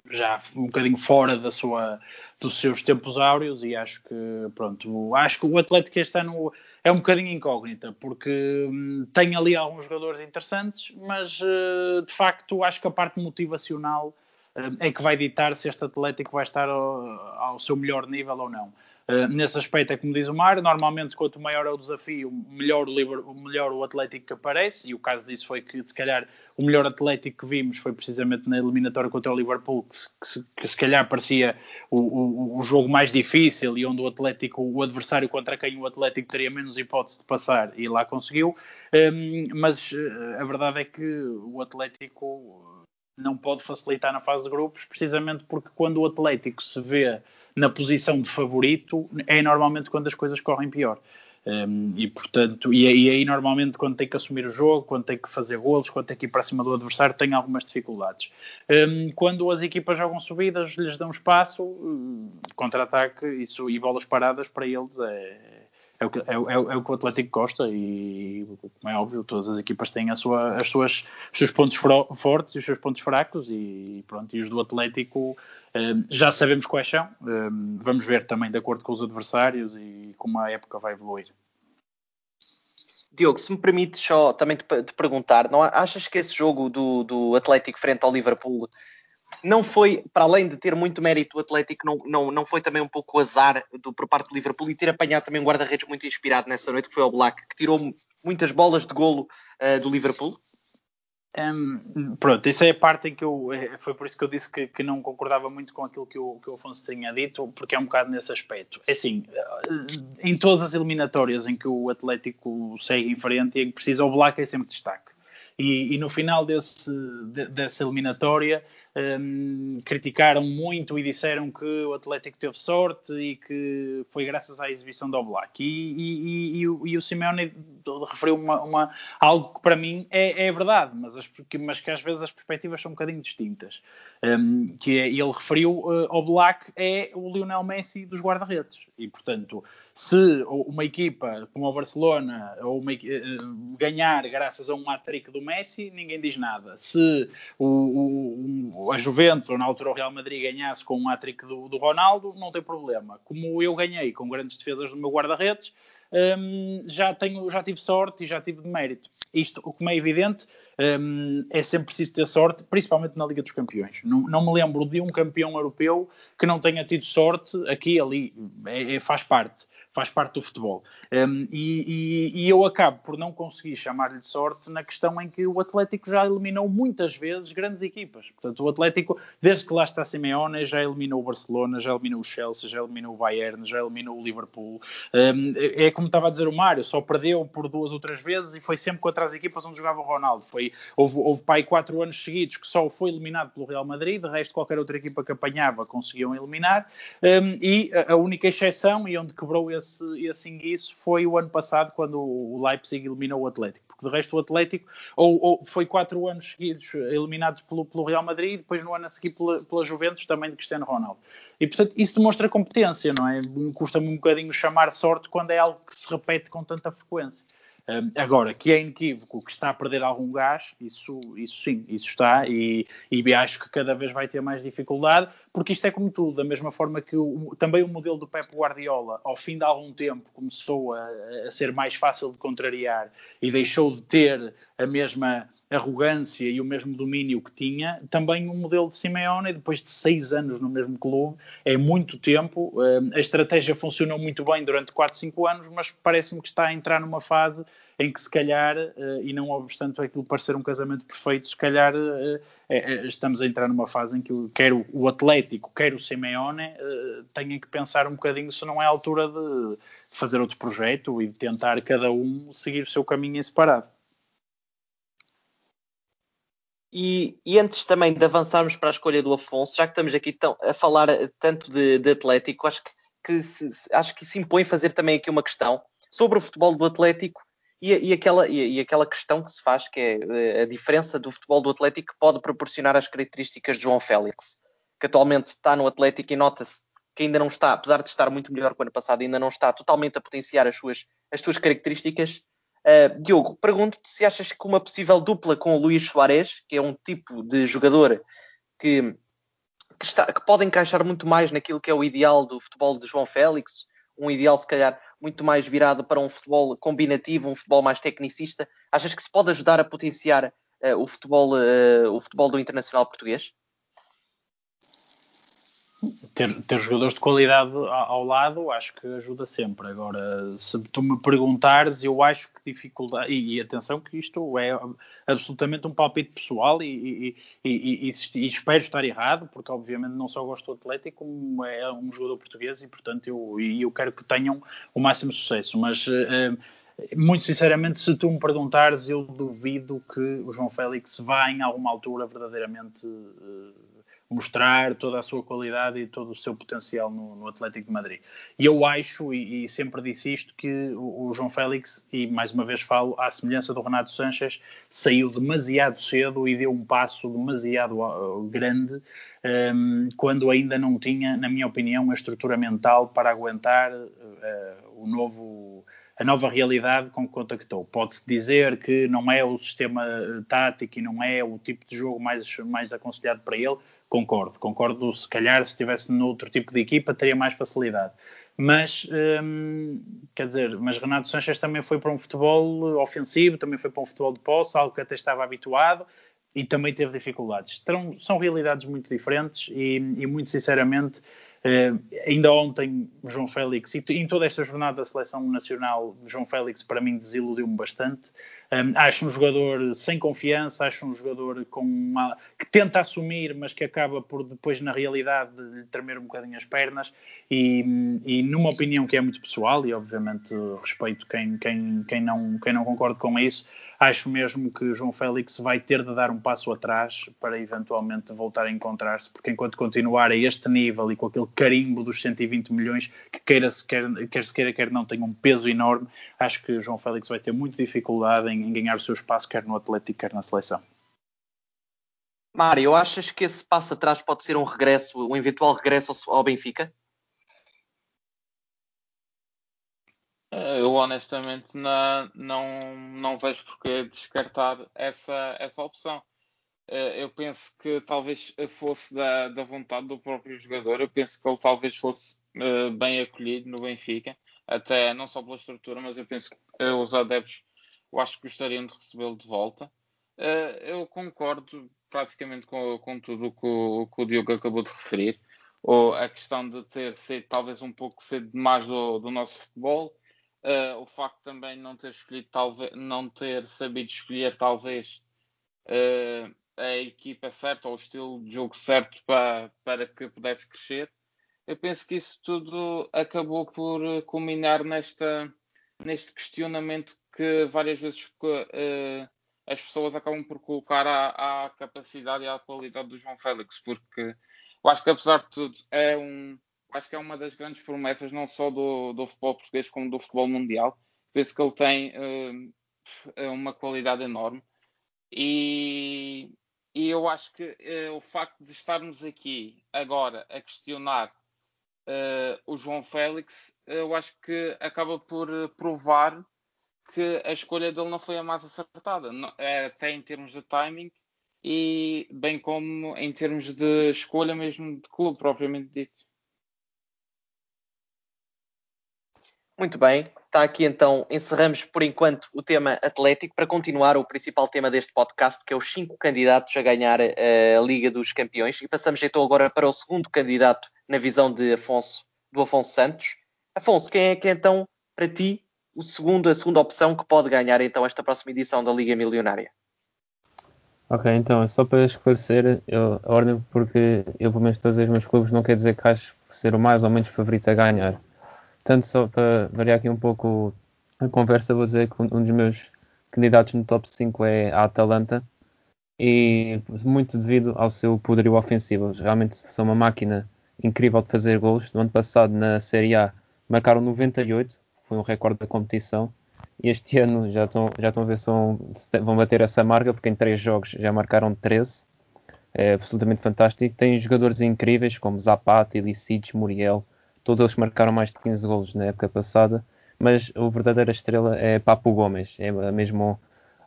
já um bocadinho fora da sua, dos seus tempos áureos e acho que, pronto, acho que o Atlético este ano é um bocadinho incógnita, porque hum, tem ali alguns jogadores interessantes, mas uh, de facto acho que a parte motivacional uh, é que vai ditar se este Atlético vai estar ao, ao seu melhor nível ou não. Uh, nesse aspecto é como diz o Mário, normalmente quanto maior é o desafio, melhor o, melhor o Atlético que aparece, e o caso disso foi que se calhar o melhor Atlético que vimos foi precisamente na eliminatória contra o Liverpool, que se, que se, que se calhar parecia o, o, o, jogo mais difícil e onde o Atlético, o adversário contra quem o Atlético teria menos hipótese de passar, e lá conseguiu, um, mas uh, a verdade é que o Atlético não pode facilitar na fase de grupos, precisamente porque quando o Atlético se vê na posição de favorito é normalmente quando as coisas correm pior. Um, e portanto, e, e, aí normalmente quando tem que assumir o jogo, quando tem que fazer golos, quando tem que ir para cima do adversário, tem algumas dificuldades. Um, quando as equipas jogam subidas, lhes dão espaço, um, contra-ataque isso, e bolas paradas para eles é, é o, que, é, é, é, o que o Atlético gosta e, como é óbvio, todas as equipas têm a sua, as suas, os seus pontos fortes e os seus pontos fracos e pronto, e os do Atlético já sabemos quais são, vamos ver também de acordo com os adversários e como a época vai evoluir. Diogo, se me permites só também te, te perguntar, não achas que esse jogo do, do Atlético frente ao Liverpool não foi, para além de ter muito mérito o Atlético, não, não, não foi também um pouco azar do, por parte do Liverpool e ter apanhado também um guarda-redes muito inspirado nessa noite, que foi o Black, que tirou muitas bolas de golo uh, do Liverpool? Um, pronto, essa é a parte em que eu. É, foi por isso que eu disse que, que não concordava muito com aquilo que o, que o Afonso tinha dito, porque é um bocado nesse aspecto. É assim, eh, em todas as eliminatórias em que o Atlético segue em frente e precisa, o Black é sempre destaque. E, e no final desse, de, dessa eliminatória, um, criticaram muito e disseram que o Atlético teve sorte e que foi graças à exibição do Oblak. E, e, e, e o Simeone referiu uma, uma, algo que para mim é, é verdade, mas, as, mas que às vezes as perspectivas são um bocadinho distintas. Um, que é, ele referiu uh, Oblak é o Lionel Messi dos guarda-redes. E, portanto, se uma equipa como o Barcelona ou uma, uh, ganhar graças a um hat-trick do Messi, ninguém diz nada. Se o, o a Juventus ou na altura o Real Madrid ganhasse com um hat-trick do, do Ronaldo, não tem problema. Como eu ganhei com grandes defesas do meu guarda-redes, um, já, tenho, já tive sorte e já tive de mérito. Isto, como é evidente, um, é sempre preciso ter sorte, principalmente na Liga dos Campeões. Não, não, me lembro de um campeão europeu que não tenha tido sorte aqui ali, é, é, faz parte faz parte do futebol. Um, e, e, e, eu acabo por não conseguir chamar-lhe de sorte na questão em que o Atlético já eliminou muitas vezes grandes equipas. Portanto, o Atlético, desde que lá está Simeone, já eliminou o Barcelona, já eliminou o Chelsea, já eliminou o Bayern, já eliminou o Liverpool. Um, é como estava a dizer o Mário, só perdeu por duas ou três vezes e foi sempre contra as equipas onde jogava o Ronaldo. Foi, houve, houve pai quatro anos seguidos que só foi eliminado pelo Real Madrid, de resto qualquer outra equipa que apanhava conseguiam eliminar. Um, e a, única exceção, e onde quebrou esse esse, inguiço foi o ano passado, quando o Leipzig eliminou o Atlético. Porque de resto o Atlético ou, ou foi quatro anos seguidos eliminados pelo, pelo, Real Madrid e depois no ano a seguir pela, pela Juventus também de Cristiano Ronaldo. E portanto isso demonstra competência, não é? Custa-me um bocadinho chamar sorte quando é algo que se repete com tanta frequência. Agora, que é inequívoco que está a perder algum gás, isso, isso sim, isso está, e, e acho que cada vez vai ter mais dificuldade, porque isto é como tudo, da mesma forma que o, também o modelo do Pep Guardiola, ao fim de algum tempo, começou a, a ser mais fácil de contrariar e deixou de ter a mesma arrogância e o mesmo domínio que tinha, também o modelo de Simeone, depois de seis anos no mesmo clube, é muito tempo. A estratégia funcionou muito bem durante 4, 5 anos, mas parece-me que está a entrar numa fase em que se calhar, e não obstante aquilo parecer um casamento perfeito, se calhar é, estamos a entrar numa fase em que quer o Atlético, quer o Simeone tenham que pensar um bocadinho se não é a altura de fazer outro projeto e de tentar cada um seguir o seu caminho em separado. E, e, antes também de avançarmos para a escolha do Afonso, já que estamos aqui tão, a falar tanto de, de Atlético, acho que, que se, acho que se impõe fazer também aqui uma questão sobre o futebol do Atlético e, e aquela, e, aquela questão que se faz, que é eh, a diferença do futebol do Atlético que pode proporcionar as características de João Félix, que atualmente está no Atlético e nota-se que ainda não está, apesar de estar muito melhor que o ano passado, ainda não está totalmente a potenciar as suas, as suas características Uh, Diogo, pergunto-te se achas que uma possível dupla com o Luís Soares, que é um tipo de jogador que, que, está, que pode encaixar muito mais naquilo que é o ideal do futebol de João Félix, um ideal se calhar muito mais virado para um futebol combinativo, um futebol mais tecnicista, achas que se pode ajudar a potenciar uh, o, futebol, uh, o futebol do internacional português? Ter, ter jogadores de qualidade ao lado acho que ajuda sempre. Agora, se tu me perguntares, eu acho que dificuldade. E, e atenção, que isto é absolutamente um palpite pessoal e, e, e, espero estar errado, porque obviamente não só gosto do Atlético, como é um jogador português e portanto eu, eu quero que tenham o máximo sucesso. Mas. Uh, muito sinceramente, se tu me perguntares, eu duvido que o João Félix vá em alguma altura verdadeiramente uh, mostrar toda a sua qualidade e todo o seu potencial no, no Atlético de Madrid. E eu acho, e, e sempre disse isto, que o, o, João Félix, e mais uma vez falo, à semelhança do Renato Sanches, saiu demasiado cedo e deu um passo demasiado uh, grande um, ehm, quando ainda não tinha, na minha opinião, a estrutura mental para aguentar uh, o novo a nova realidade com que contactou. Pode-se dizer que não é o sistema uh, tático e não é o tipo de jogo mais, mais aconselhado para ele, Concordo, concordo. Se calhar, se estivesse noutro tipo de equipa, teria mais facilidade. Mas, hum, quer dizer, mas Renato Sanches também foi para um futebol ofensivo, também foi para um futebol de posse, algo que até estava habituado e também teve dificuldades. são realidades muito diferentes e, e muito sinceramente, Uh, ainda ontem, João Félix, e em toda esta jornada da seleção nacional, João Félix para mim desiludiu-me bastante. Um, acho um jogador sem confiança, acho um jogador com uma, que tenta assumir, mas que acaba por depois, na realidade, lhe tremer um bocadinho as pernas. E, e numa opinião que é muito pessoal, e obviamente respeito quem, quem, quem, não, quem não concorda com isso, acho mesmo que João Félix vai ter de dar um passo atrás para eventualmente voltar a encontrar-se, porque enquanto continuar a este nível e com aquele carimbo dos 120 milhões, que queira se quer, quer se queira, quer não, tem um peso enorme. Acho que João Félix vai ter muita dificuldade em, em ganhar o seu espaço, quer no Atlético, quer na seleção. Mário, achas que esse passo atrás pode ser um regresso, um eventual regresso ao Benfica? Eu honestamente não, não, não vejo porque descartar essa, essa opção. Uh, eu penso que talvez fosse da, da vontade do próprio jogador. Eu penso que ele talvez fosse uh, bem acolhido no Benfica, até não só pela estrutura, mas eu penso que os adeptos eu acho que gostariam de recebê-lo de volta. eu concordo praticamente com, com tudo o que que o Diogo acabou de referir ou a questão de ter sido talvez um pouco cedo demais do, do nosso futebol, uh, o facto também não ter escolhido, talvez, não ter sabido escolher talvez uh, a equipa certa ou o estilo de jogo certo para, para que pudesse crescer. Eu penso que isso tudo acabou por culminar nesta, neste questionamento que várias vezes uh, as pessoas acabam por colocar à, à capacidade e à qualidade do João Félix, porque eu acho que apesar de tudo é um acho que é uma das grandes promessas não só do, do futebol português como do futebol mundial penso que ele tem uh, uma qualidade enorme e, e eu acho que uh, o facto de estarmos aqui agora a questionar uh, o João Félix eu acho que acaba por provar que a escolha dele não foi a mais acertada até em termos de timing e bem como em termos de escolha mesmo de clube propriamente dito. Muito bem, está aqui então, encerramos por enquanto o tema Atlético para continuar o principal tema deste podcast, que é os cinco candidatos a ganhar eh, a Liga dos Campeões. E passamos então agora para o segundo candidato na visão de Afonso, do Afonso Santos. Afonso, quem é que é então, para ti, o segundo, a segunda opção que pode ganhar então esta próxima edição da Liga Milionária? Ok, então, só para esclarecer eu, a ordem, porque eu, pelo menos, todos os meus clubes não quer dizer que acho ser o mais ou menos favorito a ganhar. Tanto só para variar aqui um pouco a conversa, vou dizer que um dos meus candidatos no top 5 é a Atalanta, e muito devido ao seu poderio ofensivo. Eles realmente são uma máquina incrível de fazer gols. No ano passado, na Série A, marcaram 98, foi um recorde da competição e este <laughs> ano já estão, já estão a ver se vão, se vão bater essa marca, porque em três jogos já marcaram 13. É absolutamente fantástico. Tem jogadores incríveis como Zapata, Ilicic, Muriel. Todos eles marcaram mais de 15 golos na época passada. Mas a verdadeira estrela é Papo Gomes. É mesmo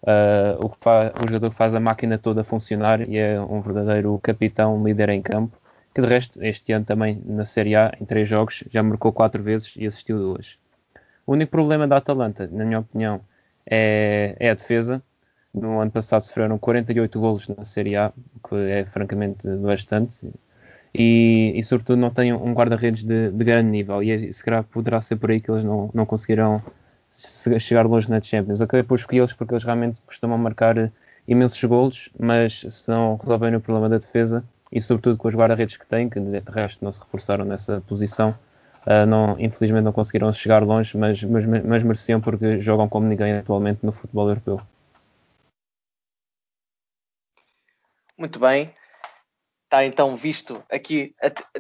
uh, o, que faz, o jogador que faz a máquina toda funcionar e é um verdadeiro capitão, líder em campo. Que de resto, este ano também na Série A, em três jogos, já marcou quatro vezes e assistiu duas. O único problema da Atalanta, na minha opinião, é, é a defesa. No ano passado sofreram 48 golos na Série A, que é francamente bastante. E, e sobretudo não têm um guarda-redes de, de, grande nível. E se calhar poderá ser por aí que eles não, não conseguirão chegar longe na Champions. Acabei por escolhê-los porque eles realmente costumam marcar imensos golos, mas se não resolverem o problema da defesa, e sobretudo com os guarda-redes que têm, que de resto não se reforçaram nessa posição, Uh, não, infelizmente não conseguiram chegar longe, mas, mas, mas mereciam porque jogam como ninguém atualmente no futebol europeu. Muito bem. Está então visto aqui,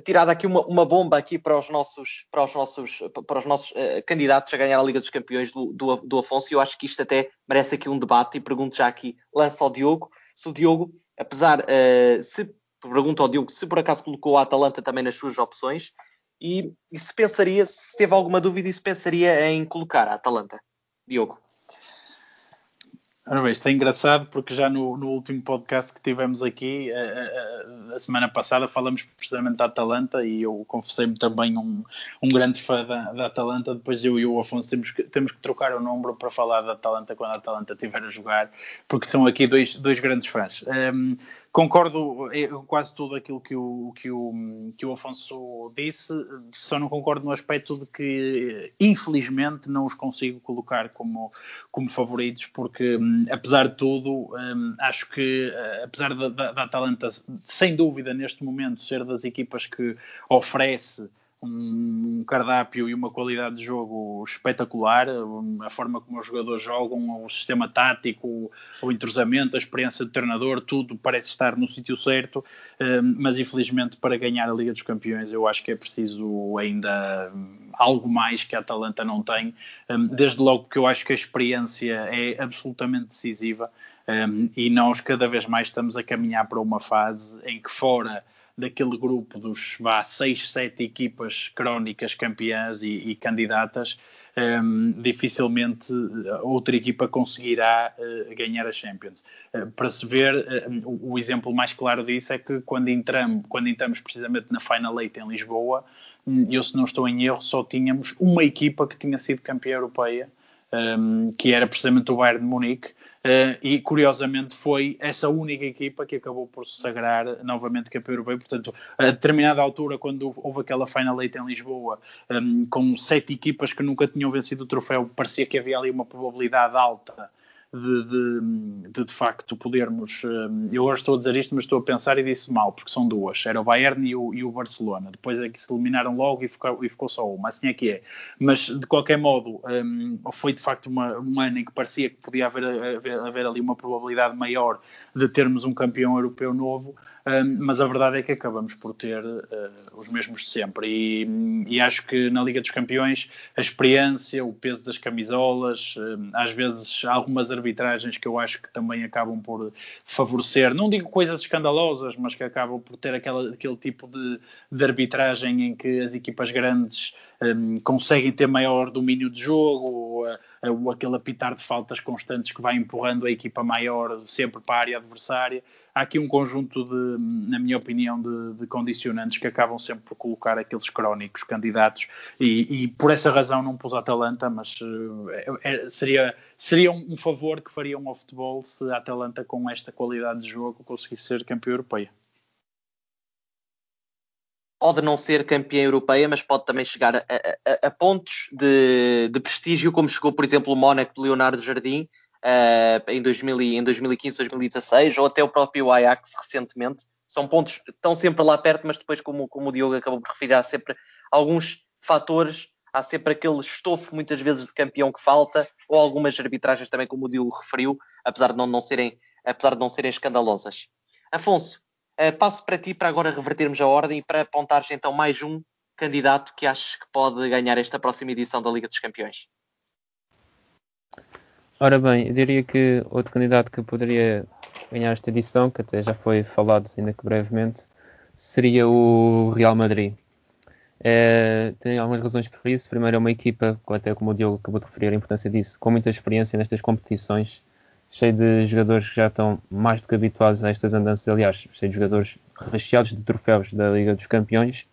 tirada aqui uma, uma, bomba aqui para os nossos, para os nossos, para os nossos uh, candidatos a ganhar a Liga dos Campeões do, do, do, Afonso, e eu acho que isto até merece aqui um debate, e pergunto já aqui, lança ao Diogo, se o Diogo, apesar, uh, se, pergunto ao Diogo se por acaso colocou a Atalanta também nas suas opções, e, e se pensaria, se teve alguma dúvida, e se pensaria em colocar a Atalanta? Diogo. Bem, isto é engraçado porque já no, no último podcast que tivemos aqui, a, a, a, semana passada, falamos precisamente da Atalanta e eu confessei-me também um, um grande fã da, da, Atalanta. Depois eu e o Afonso temos que, temos que trocar o número para falar da Atalanta quando a Atalanta estiver a jogar, porque são aqui dois, dois grandes fãs. Um, concordo com quase tudo aquilo que o, que, o, que o Afonso disse, só não concordo no aspecto de que, infelizmente, não os consigo colocar como, como favoritos, porque apesar de tudo, um, acho que, uh, apesar da, da, da Atalanta, sem dúvida, neste momento, ser das equipas que oferece um cardápio e uma qualidade de jogo espetacular, a forma como os jogadores jogam, o sistema tático, o entrosamento, a experiência do treinador, tudo parece estar no sítio certo, hum, mas infelizmente para ganhar a Liga dos Campeões eu acho que é preciso ainda algo mais que a Atalanta não tem, hum, desde logo porque eu acho que a experiência é absolutamente decisiva. Hum, e nós cada vez mais estamos a caminhar para uma fase em que fora daquele grupo dos vá, seis, sete equipas crónicas campeãs e, e candidatas, um, dificilmente outra equipa conseguirá uh, ganhar a Champions. Uh, para se ver, uh, o, o, exemplo mais claro disso é que quando entramos, quando entramos precisamente na Final Eight em Lisboa, hum, eu se não estou em erro, só tínhamos uma equipa que tinha sido campeã europeia, um, que era precisamente o Bayern de Munique, Uh, e curiosamente foi essa única equipa que acabou por se sagrar novamente campeão europeu. Portanto, a determinada altura, quando houve aquela Final Eight em Lisboa, um, com sete equipas que nunca tinham vencido o troféu, parecia que havia ali uma probabilidade alta de, de, de, de facto podermos. Hum, eu agora estou a dizer isto, mas estou a pensar e disse mal, porque são duas: era o Bayern e o, e o Barcelona. Depois é que se eliminaram logo e ficou, e ficou só uma, assim é que é. Mas de qualquer modo, um, foi de facto uma, um ano em que parecia que podia haver, haver, haver ali uma probabilidade maior de termos um campeão europeu novo mas a verdade é que acabamos por ter uh, os mesmos de sempre. E, e, acho que na Liga dos Campeões a experiência, o peso das camisolas, uh, às vezes algumas arbitragens que eu acho que também acabam por favorecer, não digo coisas escandalosas, mas que acabam por ter aquela, aquele tipo de, de arbitragem em que as equipas grandes um, conseguem ter maior domínio de jogo. Aquele apitar de faltas constantes que vai empurrando a equipa maior sempre para a área adversária. Há aqui um conjunto de, na minha opinião, de, de condicionantes que acabam sempre por colocar aqueles crónicos candidatos e, e por essa razão não pus a Atalanta, mas é, é, seria, seria um, favor que fariam ao futebol se a Atalanta com esta qualidade de jogo conseguisse ser campeã europeia pode não ser campeã europeia, mas pode também chegar a, a, a pontos de, de, prestígio, como chegou, por exemplo, o Mónaco de Leonardo Jardim uh, em, 2000, em 2015, 2016, ou até o próprio Ajax recentemente. São pontos que estão sempre lá perto, mas depois, como, como o Diogo acabou por referir, há sempre alguns fatores, há sempre aquele estofo, muitas vezes, de campeão que falta, ou algumas arbitragens também, como o Diogo referiu, apesar de não, não serem, apesar de não serem escandalosas. Afonso, Uh, passo para ti para agora revertermos a ordem e para apontares então mais um candidato que achas que pode ganhar esta próxima edição da Liga dos Campeões. Ora bem, eu diria que outro candidato que poderia ganhar esta edição, que até já foi falado ainda que brevemente, seria o Real Madrid. É, tem algumas razões para isso. Primeiro, é uma equipa, até como o Diogo acabou de referir a importância disso, com muita experiência nestas competições cheio de jogadores que já estão mais do que habituados a estas andanças, aliás, cheio de jogadores recheados de troféus da Liga dos Campeões.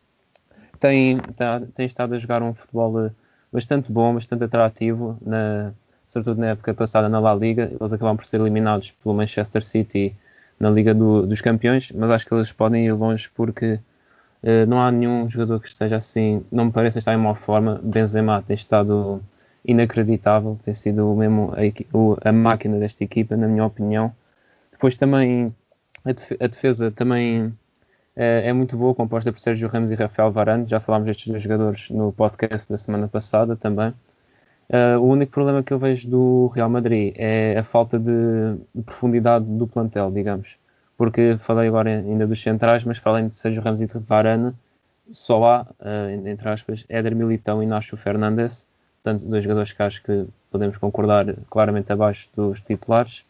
Tem, tá, tem estado a jogar um futebol eh, bastante bom, bastante atrativo, na, sobretudo na época passada na La Liga. Eles acabaram por ser eliminados pelo Manchester City na Liga do, dos Campeões, mas acho que eles podem ir longe porque uh, não há nenhum jogador que esteja assim, não me parece estar em má forma. Benzema tem estado inacreditável, tem sido mesmo a, a, máquina desta equipa, na minha opinião. Depois também a defesa também é, é, muito boa, composta por Sérgio Ramos e Rafael Varane. Já falámos destes dois jogadores no podcast da semana passada também. Uh, o único problema que eu vejo do Real Madrid é a falta de, profundidade do plantel, digamos. Porque falei agora ainda dos centrais, mas para além de Sérgio Ramos e de Varane, só há, uh, entre aspas, Éder Militão e Nacho Fernandes, portanto, dois jogadores que acho que podemos concordar claramente abaixo dos titulares.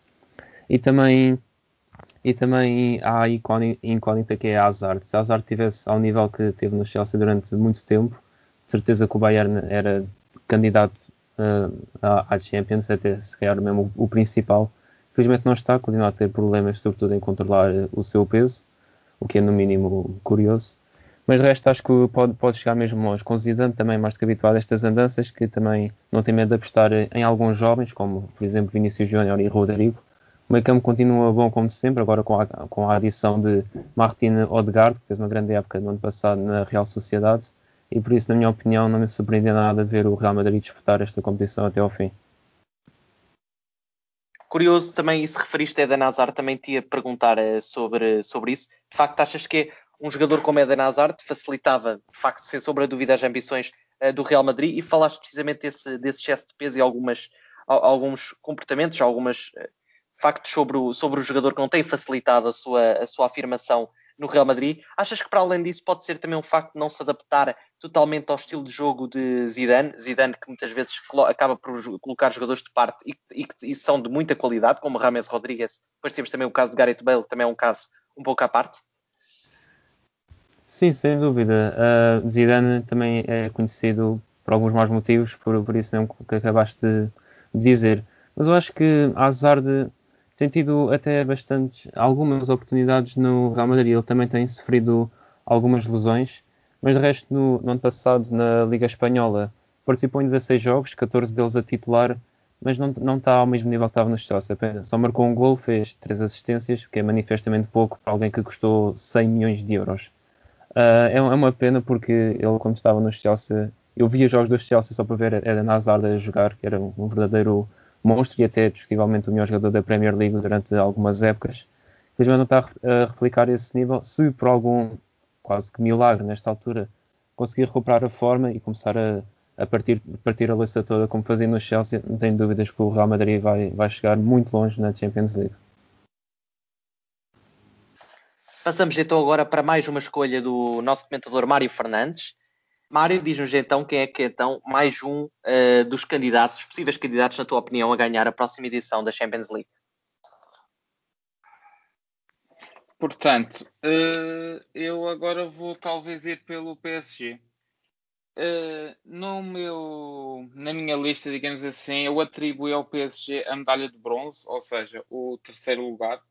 E também, e também há a incógnita que é a Hazard. Se a Hazard tivesse ao nível que teve no Chelsea durante muito tempo, de certeza que o Bayern era candidato uh, à Champions, até se calhar mesmo o, o principal. Felizmente não está, continua a ter problemas, sobretudo em controlar o seu peso, o que é no mínimo curioso. Mas de resto acho que pode, pode chegar mesmo longe. Com Zidane também mais do que habituado a estas andanças, que também não tem medo de apostar em alguns jovens, como por exemplo Vinícius Júnior e Rodrigo. O meio campo continua bom como sempre, agora com a, com a adição de Martin Odegaard, que fez uma grande época no ano passado na Real Sociedade, e por isso, na minha opinião, não me surpreende nada ver o Real Madrid disputar esta competição até ao fim. Curioso também, e se referiste a Eden Hazard, também te ia perguntar uh, sobre, sobre isso. De facto, achas que é um jogador como Eden Hazard facilitava, de facto, sem sombra de dúvida, as ambições uh, do Real Madrid e falaste precisamente desse, desse excesso de peso e algumas, alguns comportamentos, alguns uh, factos sobre o, sobre o jogador que não tem facilitado a sua, a sua afirmação no Real Madrid. Achas que para além disso pode ser também um facto de não se adaptar totalmente ao estilo de jogo de Zidane, Zidane que muitas vezes acaba por colocar jogadores de parte e, e, e são de muita qualidade, como Rames Rodrigues. Depois temos também o caso de Gareth Bale, que também é um caso um pouco à parte. Sim, sem dúvida. Uh, Zidane também é conhecido por alguns maus motivos, por, por isso mesmo que acabaste de, dizer. Mas eu acho que Hazard tem tido até bastante, algumas oportunidades no Real Madrid. Ele também tem sofrido algumas lesões, mas de resto, no, no ano passado, na Liga Espanhola, participou em 16 jogos, 14 deles a titular, mas não, não está ao mesmo nível que estava no Chelsea. Apenas, só marcou um gol, fez três assistências, que é manifestamente pouco para alguém que custou 100 milhões de euros. Uh, é, uma pena porque ele, quando estava no Chelsea, eu via jogos do Chelsea só para ver Eden Hazard a jogar, que era um verdadeiro monstro e até discutivelmente o melhor jogador da Premier League durante algumas épocas. Felizmente não está a replicar esse nível. Se por algum quase que milagre nesta altura conseguir recuperar a forma e começar a, a partir, partir a lista toda como fazia no Chelsea, não tenho dúvidas que o Real Madrid vai, vai chegar muito longe na Champions League. Passamos então agora para mais uma escolha do nosso comentador Mário Fernandes. Mário, diz-nos então quem é que é então mais um uh, dos candidatos, possíveis candidatos, na tua opinião, a ganhar a próxima edição da Champions League. Portanto, uh, eu agora vou talvez ir pelo PSG. Uh, eh, no meu, na minha lista, digamos assim, eu atribuí ao PSG a medalha de bronze, ou seja, o terceiro lugar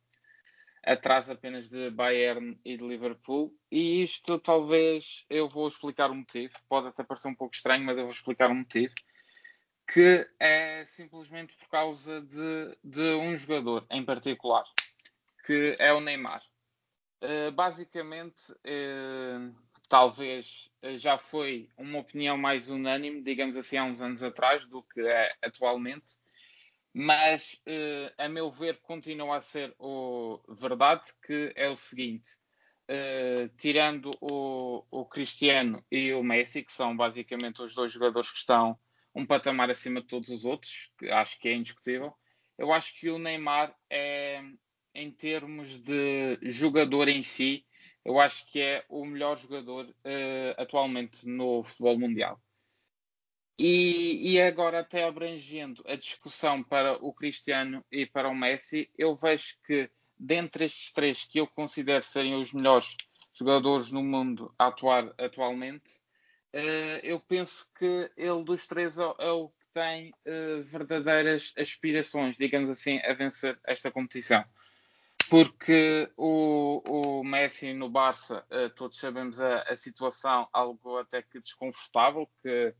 atrás apenas de Bayern e de Liverpool. E isto talvez eu vou explicar o motivo. Pode até parecer um pouco estranho, mas eu vou explicar o motivo. Que é simplesmente por causa de, de um jogador em particular, que é o Neymar. Uh, basicamente, uh, talvez já foi uma opinião mais unânime, digamos assim, há uns anos atrás, do que é atualmente mas uh, a meu ver continua a ser o verdade que é o seguinte uh, tirando o, o, Cristiano e o Messi que são basicamente os dois jogadores que estão um patamar acima de todos os outros que acho que é indiscutível eu acho que o Neymar é em termos de jogador em si eu acho que é o melhor jogador uh, atualmente no futebol mundial e, e, agora, até abrangendo a discussão para o Cristiano e para o Messi, eu vejo que, dentre estes três que eu considero serem os melhores jogadores no mundo a atuar atualmente, uh, eu penso que ele dos três é, é o que tem uh, verdadeiras aspirações, digamos assim, a vencer esta competição. Porque o, o Messi no Barça, uh, todos sabemos a, a situação, algo até que desconfortável, que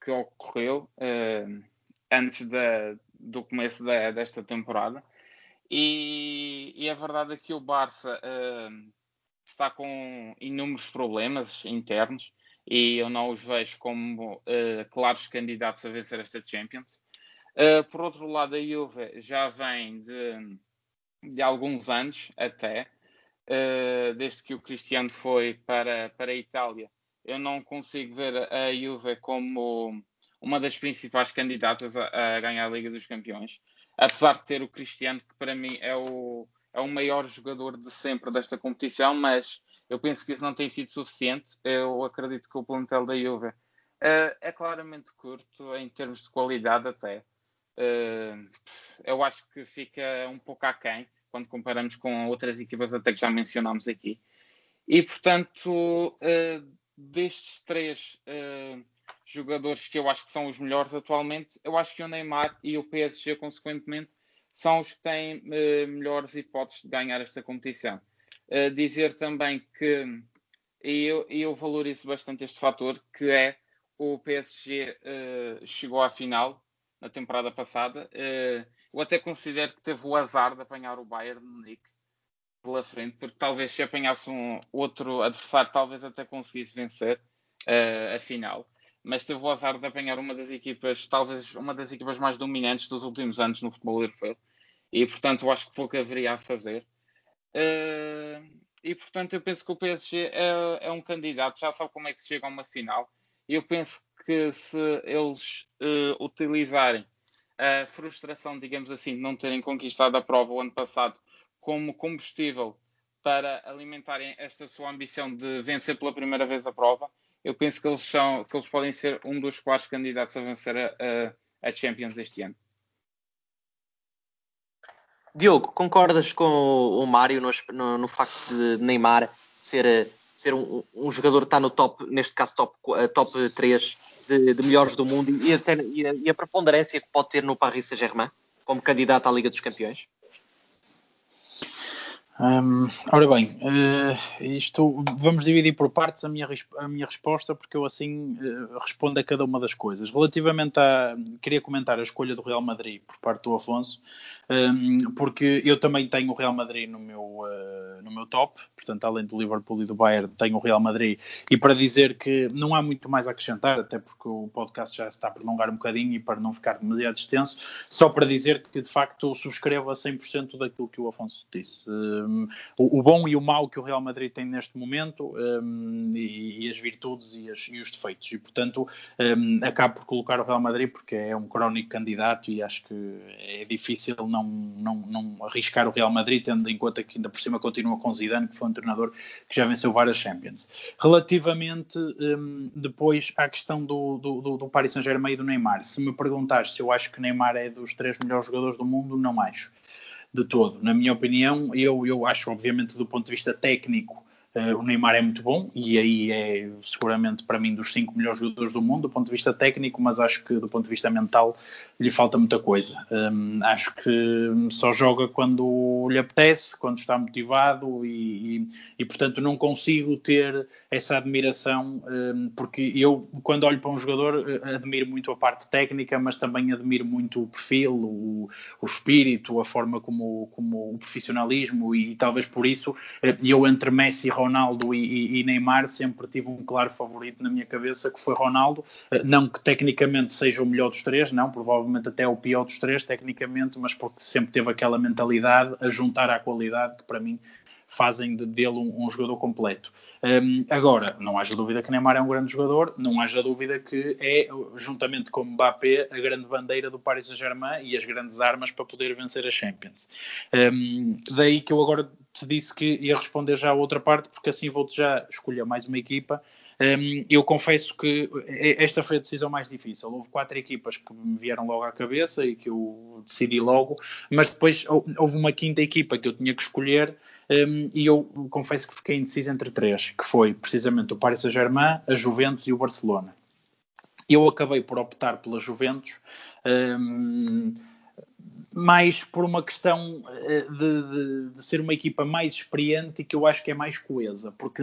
que ocorreu uh, antes da, do começo da, desta temporada. E, e, a verdade é que o Barça uh, está com inúmeros problemas internos e eu não os vejo como uh, claros candidatos a vencer esta Champions. por outro lado, a Juve já vem de, de alguns anos até, desde que o Cristiano foi para, para a Itália eu não consigo ver a Juve como uma das principais candidatas a, a, ganhar a Liga dos Campeões, apesar de ter o Cristiano, que para mim é o, é o maior jogador de sempre desta competição, mas eu penso que isso não tem sido suficiente. Eu acredito que o plantel da Juve uh, é claramente curto em termos de qualidade até. Uh, eu acho que fica um pouco aquém quando comparamos com outras equipas até que já mencionámos aqui. E, portanto, uh, destes três uh, jogadores que eu acho que são os melhores atualmente, eu acho que o Neymar e o PSG, consequentemente, são os que têm uh, melhores hipóteses de ganhar esta competição. Uh, dizer também que, e eu, eu valorizo bastante este fator, que é o PSG chegou à final na temporada passada. eu até considero que teve o azar de apanhar o Bayern de Munique pela frente, porque talvez se apanhasse um outro adversário, talvez até conseguisse vencer uh, a final. Mas teve o azar de apanhar uma das equipas, talvez uma das equipas mais dominantes dos últimos anos no futebol europeu. E portanto, eu acho que pouco haveria a fazer. Uh, e portanto, eu penso que o PSG é, é, um candidato, já sabe como é que se chega a uma final. Eu penso que se eles uh, utilizarem a frustração, digamos assim, de não terem conquistado a prova o ano passado como combustível para alimentarem esta sua ambição de vencer pela primeira vez a prova, eu penso que eles, são, que eles podem ser um dos quatro candidatos a vencer a, a, Champions este ano. Diogo, concordas com o Mário no, no, no facto de Neymar ser, ser um, um, jogador que está no top, neste caso top, top 3 de, de melhores do mundo e, até, e, a, e a preponderância que pode ter no Paris Saint-Germain como candidato à Liga dos Campeões? Hum, ora bem, uh, isto vamos dividir por partes a minha, a minha resposta, porque eu assim uh, respondo a cada uma das coisas. Relativamente a. Queria comentar a escolha do Real Madrid por parte do Afonso, um, porque eu também tenho o Real Madrid no meu, uh, no meu top, portanto, além do Liverpool e do Bayern, tenho o Real Madrid. E para dizer que não há muito mais a acrescentar, até porque o podcast já está a prolongar um bocadinho e para não ficar demasiado extenso, só para dizer que de facto subscrevo a 100% daquilo que o Afonso disse um, o, o, bom e o mau que o Real Madrid tem neste momento um, e, e, as virtudes e, as, e, os defeitos. E, portanto, um, acabo por colocar o Real Madrid porque é um crónico candidato e acho que é difícil não, não, não arriscar o Real Madrid, tendo em conta que ainda por cima continua com Zidane, que foi um treinador que já venceu várias Champions. Relativamente um, depois à questão do, do, do Paris Saint-Germain e do Neymar, se me perguntares se eu acho que Neymar é dos três melhores jogadores do mundo, não acho de todo. Na minha opinião, eu, eu acho, obviamente, do ponto de vista técnico, o Neymar é muito bom e aí é seguramente para mim dos cinco melhores jogadores do mundo do ponto de vista técnico, mas acho que do ponto de vista mental lhe falta muita coisa. Um, acho que só joga quando lhe apetece, quando está motivado e, e, e portanto não consigo ter essa admiração um, porque eu quando olho para um jogador eh, admiro muito a parte técnica, mas também admiro muito o perfil, o, o espírito, a forma como, como o profissionalismo e, talvez por isso eh, eu entre Messi e Ronaldo e, e, Neymar sempre tive um claro favorito na minha cabeça que foi Ronaldo, eh, não que tecnicamente seja o melhor dos três, não, provavelmente até o pior dos três tecnicamente, mas porque sempre teve aquela mentalidade a juntar à qualidade que para mim fazem de, dele um, um jogador completo. Um, agora, não haja dúvida que Neymar é um grande jogador, não haja dúvida que é, juntamente com Mbappé, a grande bandeira do Paris Saint-Germain e as grandes armas para poder vencer a Champions. Um, daí que eu agora te disse que ia responder já a outra parte, porque assim vou-te já escolher mais uma equipa um, eu confesso que esta foi a decisão mais difícil. Houve quatro equipas que me vieram logo à cabeça e que eu decidi logo, mas depois houve uma quinta equipa que eu tinha que escolher um, e eu confesso que fiquei indeciso entre três, que foi precisamente o Paris Saint-Germain, a Juventus e o Barcelona. Eu acabei por optar pela Juventus. Um, mais por uma questão eh, de, de, de, ser uma equipa mais experiente e que eu acho que é mais coesa, porque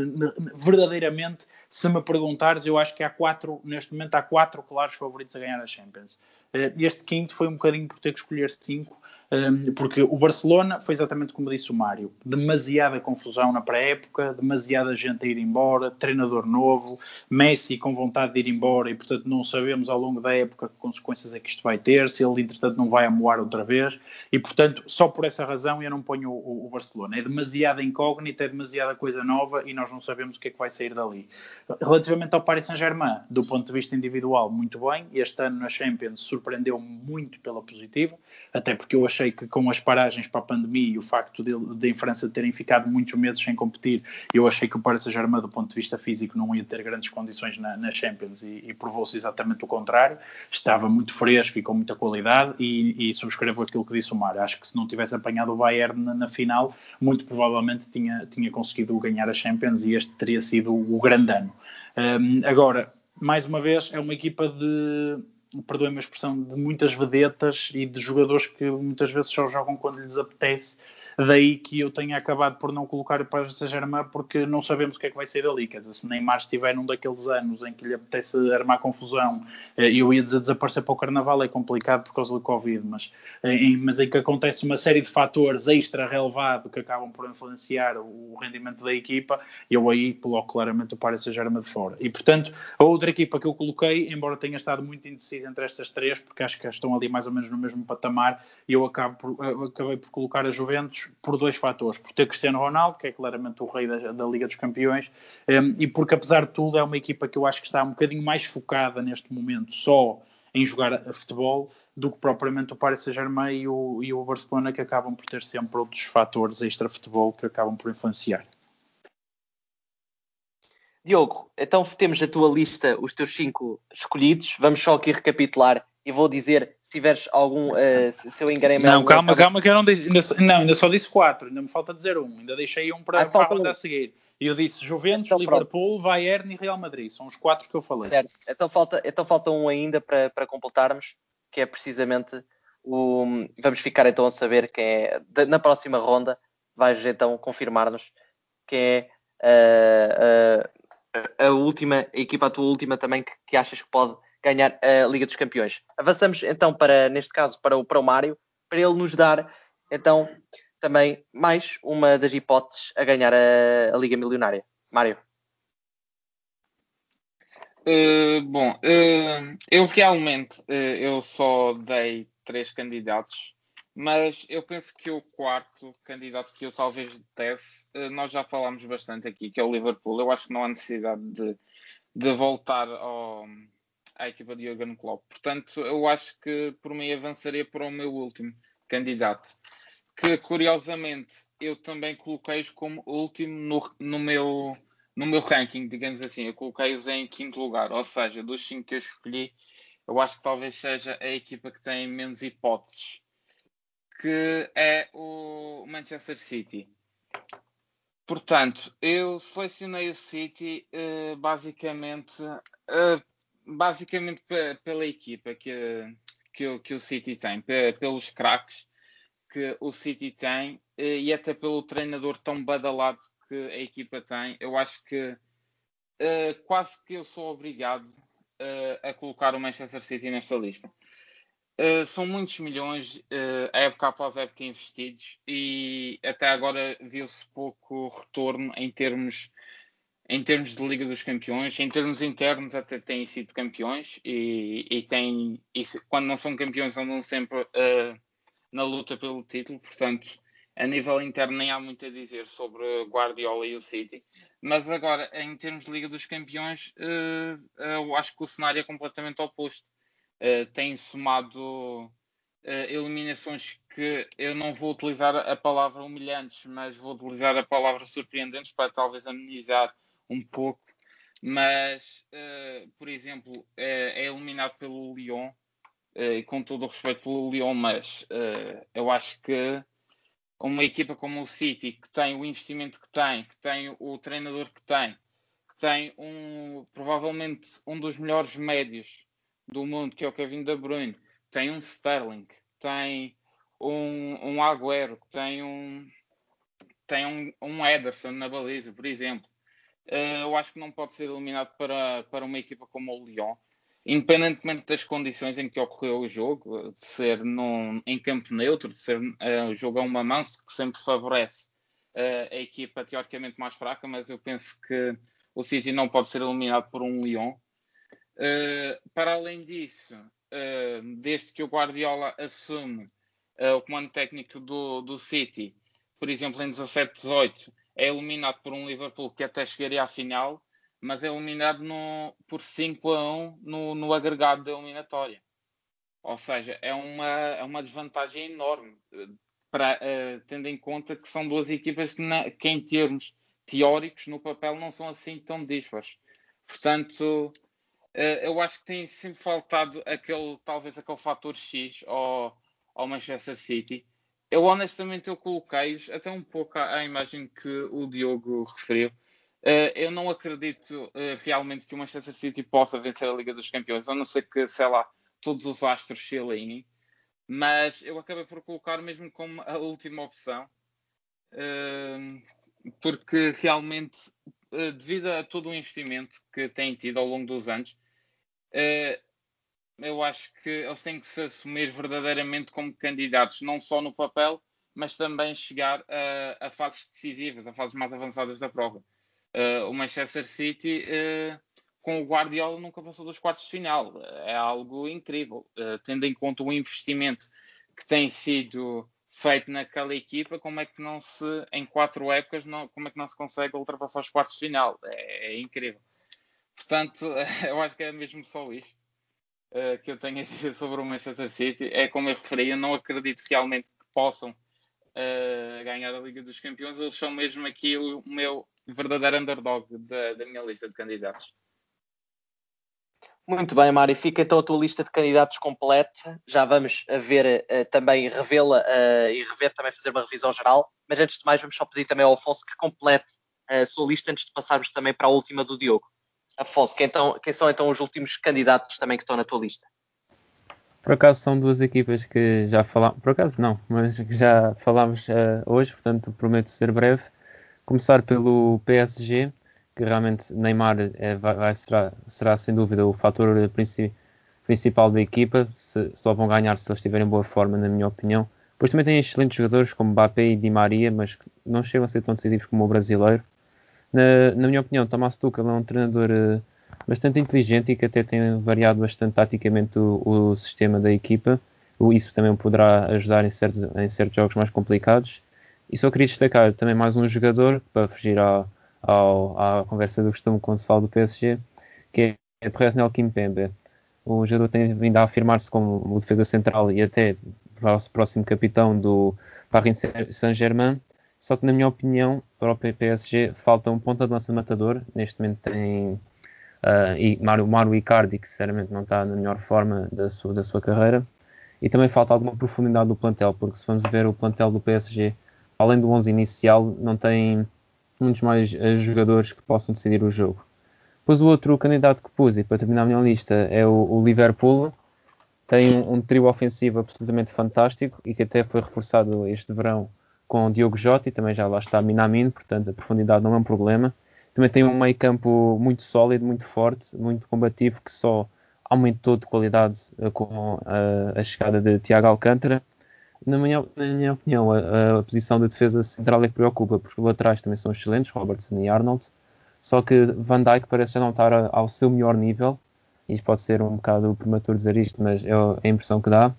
verdadeiramente, se me perguntares, eu acho que há quatro, neste momento, há quatro claros favoritos a ganhar a Champions. Eh, este quinto foi um bocadinho por ter que escolher cinco, um, porque o Barcelona foi exatamente como disse o Mário: demasiada confusão na pré-época, demasiada gente a ir embora, treinador novo, Messi com vontade de ir embora e, portanto, não sabemos ao longo da época que consequências é que isto vai ter, se ele, entretanto, não vai amoar outra vez. E, portanto, só por essa razão eu não ponho o, Barcelona. É demasiada incógnita, é demasiada coisa nova e nós não sabemos o que é que vai sair dali. Relativamente ao Paris Saint-Germain, do ponto de vista individual, muito bem. Este ano na Champions muito pela positiva, até porque eu achei achei que com as paragens para a pandemia e o facto de, de em França terem ficado muitos meses sem competir, eu achei que o Paris Saint-Germain, do ponto de vista físico, não ia ter grandes condições na, na Champions e, e provou-se exatamente o contrário. Estava muito fresco e com muita qualidade e, e subscrevo aquilo que disse o Mar. Acho que se não tivesse apanhado o Bayern na, na final, muito provavelmente tinha, tinha conseguido ganhar a Champions e este teria sido o grande ano. Um, agora, mais uma vez, é uma equipa de perdoem-me a expressão, de muitas vedetas e de jogadores que muitas vezes só jogam quando lhes apetece Daí que eu tenha acabado por não colocar o Paris Saint-Germain porque não sabemos o que é que vai sair dali. Quer dizer, se Neymar estiver num daqueles anos em que lhe apetece armar confusão, eh, eu ia dizer desaparecer para o Carnaval, é complicado por causa do Covid, mas eh, em, mas em que acontece uma série de fatores extra relevado que acabam por influenciar o rendimento da equipa, eu aí coloco claramente o Paris Saint-Germain de fora. E portanto, a outra equipa que eu coloquei, embora tenha estado muito indeciso entre estas três, porque acho que estão ali mais ou menos no mesmo patamar, eu acabo por, eh, acabei por colocar a Juventus por dois fatores. Por ter Cristiano Ronaldo, que é claramente o rei da, da Liga dos Campeões, um, e porque, apesar de tudo, é uma equipa que eu acho que está um bocadinho mais focada neste momento só em jogar a futebol do que propriamente o Paris Saint-Germain e o, e o Barcelona, que acabam por ter sempre outros fatores extra-futebol que acabam por influenciar. Diogo, então temos a tua lista, os teus cinco escolhidos. Vamos só aqui recapitular e vou dizer tiveres algum. Uh, se eu enganei-me. Não, calma, calma, que eu não disse. Ainda, não, ainda só disse quatro, ainda me falta dizer um. Ainda deixei um para, ah, para a ronda um. a seguir. E eu disse Juventus, então, Liverpool, pronto. Bayern e Real Madrid. São os quatro que eu falei. Certo. Então falta, então falta um ainda para, para completarmos, que é precisamente o. Vamos ficar então a saber quem é. Na próxima ronda, vais então confirmar-nos quem é. Uh, uh, a última, a equipa, a tua última também, que, que achas que pode ganhar a Liga dos Campeões. Avançamos então para, neste caso, para o, para o Mário, para ele nos dar então também mais uma das hipóteses a ganhar a, a Liga Milionária. Mário. Uh, bom, uh, eu realmente uh, eu só dei três candidatos, mas eu penso que o quarto candidato que eu talvez desse, nós já falámos bastante aqui, que é o Liverpool. Eu acho que não há necessidade de, de voltar ao, à equipa de Jurgen Klopp. Portanto, eu acho que por mim avançaria para o meu último candidato, que curiosamente eu também coloquei-os como último no, no, meu, no meu ranking, digamos assim. Eu coloquei-os em quinto lugar, ou seja, dos cinco que eu escolhi, eu acho que talvez seja a equipa que tem menos hipóteses, que é o Manchester City. Portanto, eu selecionei o City uh, basicamente uh, basicamente pela equipa que, que, que o City tem, pelos craques que o City tem eh, e até pelo treinador tão badalado que a equipa tem, eu acho que uh, quase que eu sou obrigado uh, a colocar o Manchester City nesta lista. Uh, são muitos milhões, época após época, investidos e até agora viu-se pouco retorno em termos em termos de Liga dos Campeões, em termos internos até têm sido campeões e, e, têm, e quando não são campeões andam sempre uh, na luta pelo título, portanto a nível interno nem há muito a dizer sobre Guardiola e o City, mas agora em termos de Liga dos Campeões uh, eu acho que o cenário é completamente oposto. Uh, tem somado eliminações que eu não vou utilizar a palavra humilhantes, mas vou utilizar a palavra surpreendentes para talvez amenizar um pouco, mas, uh, por exemplo, uh, é eliminado pelo Lyon, uh, com todo o respeito pelo Lyon, mas eu acho que uma equipa como o City, que tem o investimento que tem, que tem o treinador que tem, que tem um, provavelmente um dos melhores médios do mundo, que é o Kevin De Bruyne, tem um Sterling, tem um, um Agüero, tem um tem um, um Ederson na baliza, por exemplo. Eh, eu acho que não pode ser eliminado para, para uma equipa como o Lyon, independentemente das condições em que ocorreu o jogo, de ser num, em campo neutro, de ser uh, o jogo a uma mão, que sempre favorece uh, a equipa teoricamente mais fraca, mas eu penso que o City não pode ser eliminado por um Lyon. Uh, para além disso, desde que o Guardiola assume o comando técnico do, do City, por exemplo, em 17-18, é eliminado por um Liverpool que até chegaria à final, mas é eliminado no, por 5 a 1 no, no agregado da eliminatória. Ou seja, é uma, é uma desvantagem enorme, para, uh, tendo em conta que são duas equipas que, na, que, em termos teóricos, no papel, não são assim tão dispares. Portanto, uh, eu acho que tem sempre faltado aquele, talvez aquele fator X ao, ao Manchester City, eu honestamente eu coloquei-os até um pouco à, à, imagem que o Diogo referiu. Uh, eu não acredito uh, realmente que o Manchester City possa vencer a Liga dos Campeões, a não ser que, sei lá, todos os astros se alinhem. Mas eu acabei por colocar mesmo como a última opção, uh, porque realmente, devido a todo o investimento que tem tido ao longo dos anos, eu acho que eles têm que se assumir verdadeiramente como candidatos, não só no papel, mas também chegar a, a fases decisivas, a fases mais avançadas da prova. Uh, o Manchester City, uh, com o Guardiola, nunca passou dos quartos de final. É algo incrível, uh, tendo em conta o investimento que tem sido feito naquela equipa, como é que não se, em quatro épocas, não, como é que não se consegue ultrapassar os quartos de final? É, é incrível. Portanto, <laughs> eu acho que é mesmo só isto. Eh, que eu tenho a <laughs> dizer sobre o Manchester City é como eu referi, eu não acredito realmente que possam uh, ganhar a Liga dos Campeões, eles são mesmo aqui o meu verdadeiro underdog da, da minha lista de candidatos. Muito bem, Mário. Fica então a tua lista de candidatos completa. Já vamos a ver uh, também revê-la uh, e rever também fazer uma revisão geral. Mas antes de mais, vamos só pedir também ao Afonso que complete a sua lista antes de passarmos também para a última do Diogo. Afonso, quem, quem são então os últimos candidatos também que estão na tua lista? Por acaso são duas equipas que já falámos, por acaso não, mas que já falámos uh, hoje, portanto prometo ser breve. Começar pelo PSG, que realmente Neymar é, vai, vai, será, será sem dúvida o fator princi principal da equipa, se, só vão ganhar se eles estiverem em boa forma, na minha opinião. Depois também tem excelentes jogadores como Mbappé e Di Maria, mas não chegam a ser tão decisivos como o brasileiro. Na, na minha opinião, Tomás Tuchel é um treinador uh, bastante inteligente e que até tem variado bastante taticamente o, o sistema da equipa. Isso também poderá ajudar em certos, em certos jogos mais complicados. E só queria destacar também mais um jogador, para fugir ao, ao, à conversa do costume quando se fala do PSG, que é Presnel Kimpembe. O jogador tem vindo a afirmar-se como o defesa central e até próximo capitão do Paris Saint-Germain. Só que, na minha opinião, para o PSG falta um ponta de lança matador. Neste momento tem Uh, e Mário, Mário Icardi, que sinceramente não está na melhor forma da sua, da sua carreira. E também falta alguma profundidade do plantel, porque se vamos ver o plantel do PSG, além do 11 inicial, não tem muitos mais uh, jogadores que possam decidir o jogo. Depois o outro candidato que pus, e para terminar a minha lista, é o, o Liverpool. Tem um, um, trio ofensivo absolutamente fantástico e que até foi reforçado este verão com Diogo Jota e também já lá está Minamino, portanto a profundidade não é um problema. Também tem um meio campo muito sólido, muito forte, muito combativo, que só aumentou de qualidade uh, com uh, a chegada de Tiago Alcântara. Na minha, na minha opinião, a, a, posição de defesa central é que preocupa, porque os laterais também são excelentes, Robertson e Arnold, só que Van Dijk parece já não estar a, ao seu melhor nível, e pode ser um bocado prematuro dizer isto, mas é a impressão que dá.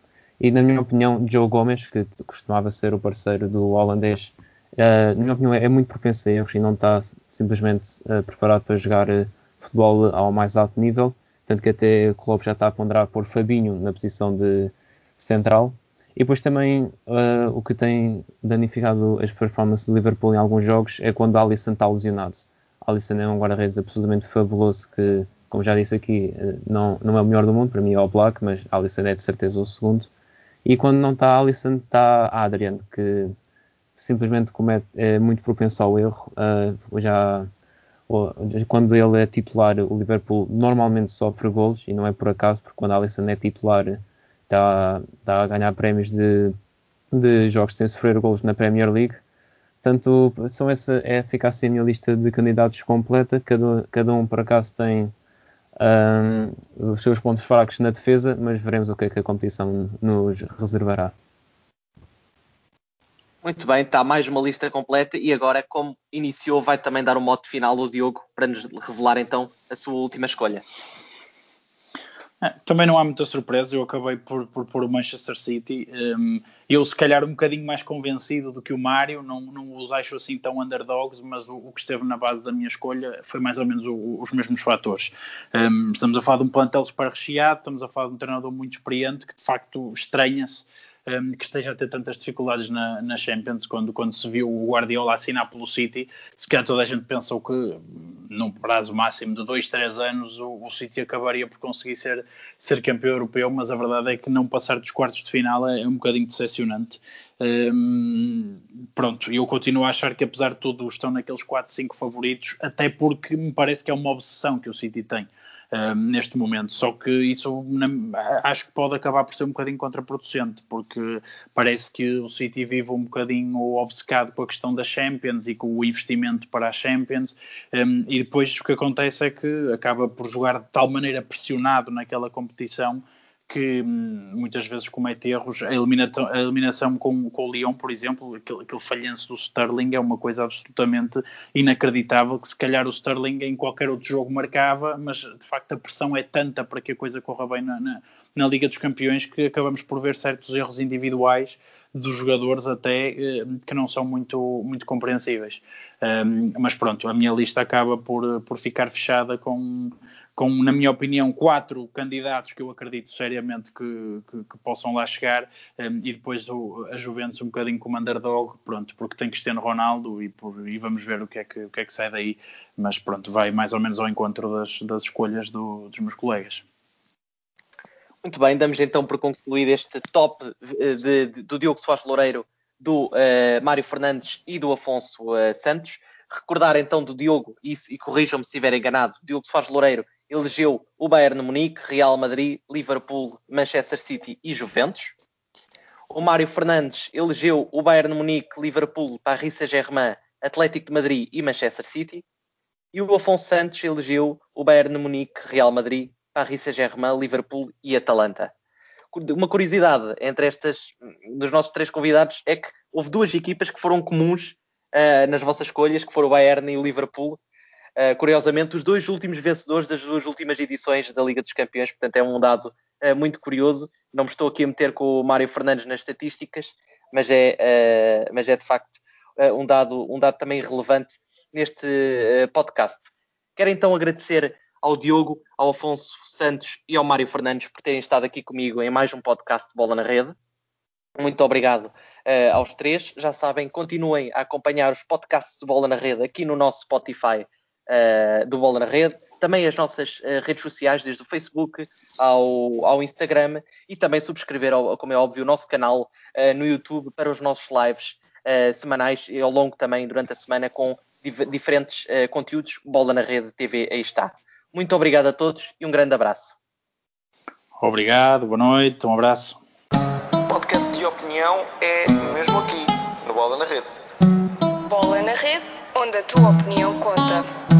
E na minha opinião, Joe Gomes, que costumava ser o parceiro do holandês, uh, na minha opinião é muito propenso a erros e não está simplesmente uh, preparado para jogar uh, futebol ao mais alto nível, tanto que até o Klopp já está a ponderar por Fabinho na posição de central. E depois também o que tem danificado as performances do Liverpool em alguns jogos é quando Alisson está lesionado. Alisson é um guarda-redes absolutamente fabuloso que, como já disse aqui, não, não é o melhor do mundo, para mim é o Black, mas Alisson é de certeza o segundo. E quando não está Alisson, está Adrian, que simplesmente comete, é muito propenso ao erro. Uh, já quando ele é titular, o Liverpool normalmente sofre golos e não é por acaso, porque quando Alisson é titular está, está a ganhar prémios de, de jogos sem sofrer golos na Premier League. Portanto, são essa, é, fica assim a minha lista de candidatos completa. Cada, cada um, por acaso, tem um, os seus pontos fracos na defesa, mas veremos o que é que a competição nos reservará. Muito bem, está mais uma lista completa e agora, como iniciou, vai também dar um mote final ao Diogo para nos revelar então a sua última escolha. É, também não há muita surpresa, eu acabei por, por pôr o Manchester City. Um, eu, se calhar, um bocadinho mais convencido do que o Mário, não, não os acho assim tão underdogs, mas o, o que esteve na base da minha escolha foi mais ou menos o, os mesmos fatores. Um, estamos a falar de um plantel super recheado, estamos a falar de um treinador muito experiente que de facto estranha-se um, que esteja a ter tantas dificuldades na, na, Champions, quando, quando se viu o Guardiola assinar pelo City, se calhar toda a gente pensou que num prazo máximo de 2, 3 anos o, o, City acabaria por conseguir ser, ser campeão europeu, mas a verdade é que não passar dos quartos de final é, é um bocadinho decepcionante. Um, pronto, eu continuo a achar que apesar de tudo estão naqueles 4, 5 favoritos, até porque me parece que é uma obsessão que o City tem neste momento. Só que isso acho que pode acabar por ser um bocadinho contraproducente, porque parece que o City vive um bocadinho obcecado com a questão da Champions e com o investimento para a Champions, um, e depois o que acontece é que acaba por jogar de tal maneira pressionado naquela competição que hum, muitas vezes comete erros. A, eliminação, a eliminação com, com, o Lyon, por exemplo, aquele, aquele falhanço do Sterling é uma coisa absolutamente inacreditável, que se calhar o Sterling em qualquer outro jogo marcava, mas de facto a pressão é tanta para que a coisa corra bem na, na, na Liga dos Campeões que acabamos por ver certos erros individuais dos jogadores até eh, que não são muito, muito compreensíveis. Mas pronto, a minha lista acaba por, por ficar fechada com, com, na minha opinião, quatro candidatos que eu acredito seriamente que, que, que possam lá chegar e depois o, a Juventus um bocadinho como underdog, pronto, porque tem Cristiano Ronaldo e, por, e vamos ver o que, é que, o que é que sai daí, mas pronto, vai mais ou menos ao encontro das, das escolhas do, dos meus colegas. Muito bem, damos então por concluído este top de, de, do Diogo Soares Loureiro, do uh, Mário Fernandes e do Afonso uh, Santos. Recordar então do Diogo, e, e corrijam-me se estiver enganado, Diogo Soares Loureiro elegeu o Bayern Munique, Real Madrid, Liverpool, Manchester City e Juventus. O Mário Fernandes elegeu o Bayern Munique, Liverpool, Paris Saint-Germain, Atlético de Madrid e Manchester City. E o Afonso Santos elegeu o Bayern Munique, Real Madrid, Paris Saint-Germain, Liverpool e Atalanta. Uma curiosidade entre estas dos nossos três convidados é que houve duas equipas que foram comuns uh, nas vossas escolhas, que foram o Bayern e o Liverpool. Uh, curiosamente, os dois últimos vencedores das duas últimas edições da Liga dos Campeões, portanto é um dado uh, muito curioso. Não me estou aqui a meter com o Mário Fernandes nas estatísticas, mas é, mas é de facto um, dado, um dado também relevante neste podcast. Quero então agradecer ao Diogo, ao Afonso Santos e ao Mário Fernandes por terem estado aqui comigo em mais um podcast de Bola na Rede. Muito obrigado uh, aos três. Já sabem, continuem a acompanhar os podcasts de Bola na Rede aqui no nosso Spotify uh, do Bola na Rede. Também as nossas uh, redes sociais, desde o Facebook ao, ao Instagram. E também subscrever, como é óbvio, o nosso canal no YouTube para os nossos lives semanais e ao longo também durante a semana com diferentes conteúdos. Bola na Rede TV aí está. Muito obrigado a todos e um grande abraço. Obrigado, boa noite, um abraço. Podcast de opinião é mesmo aqui, no Bola na Rede. Bola na Rede, onde a tua opinião conta.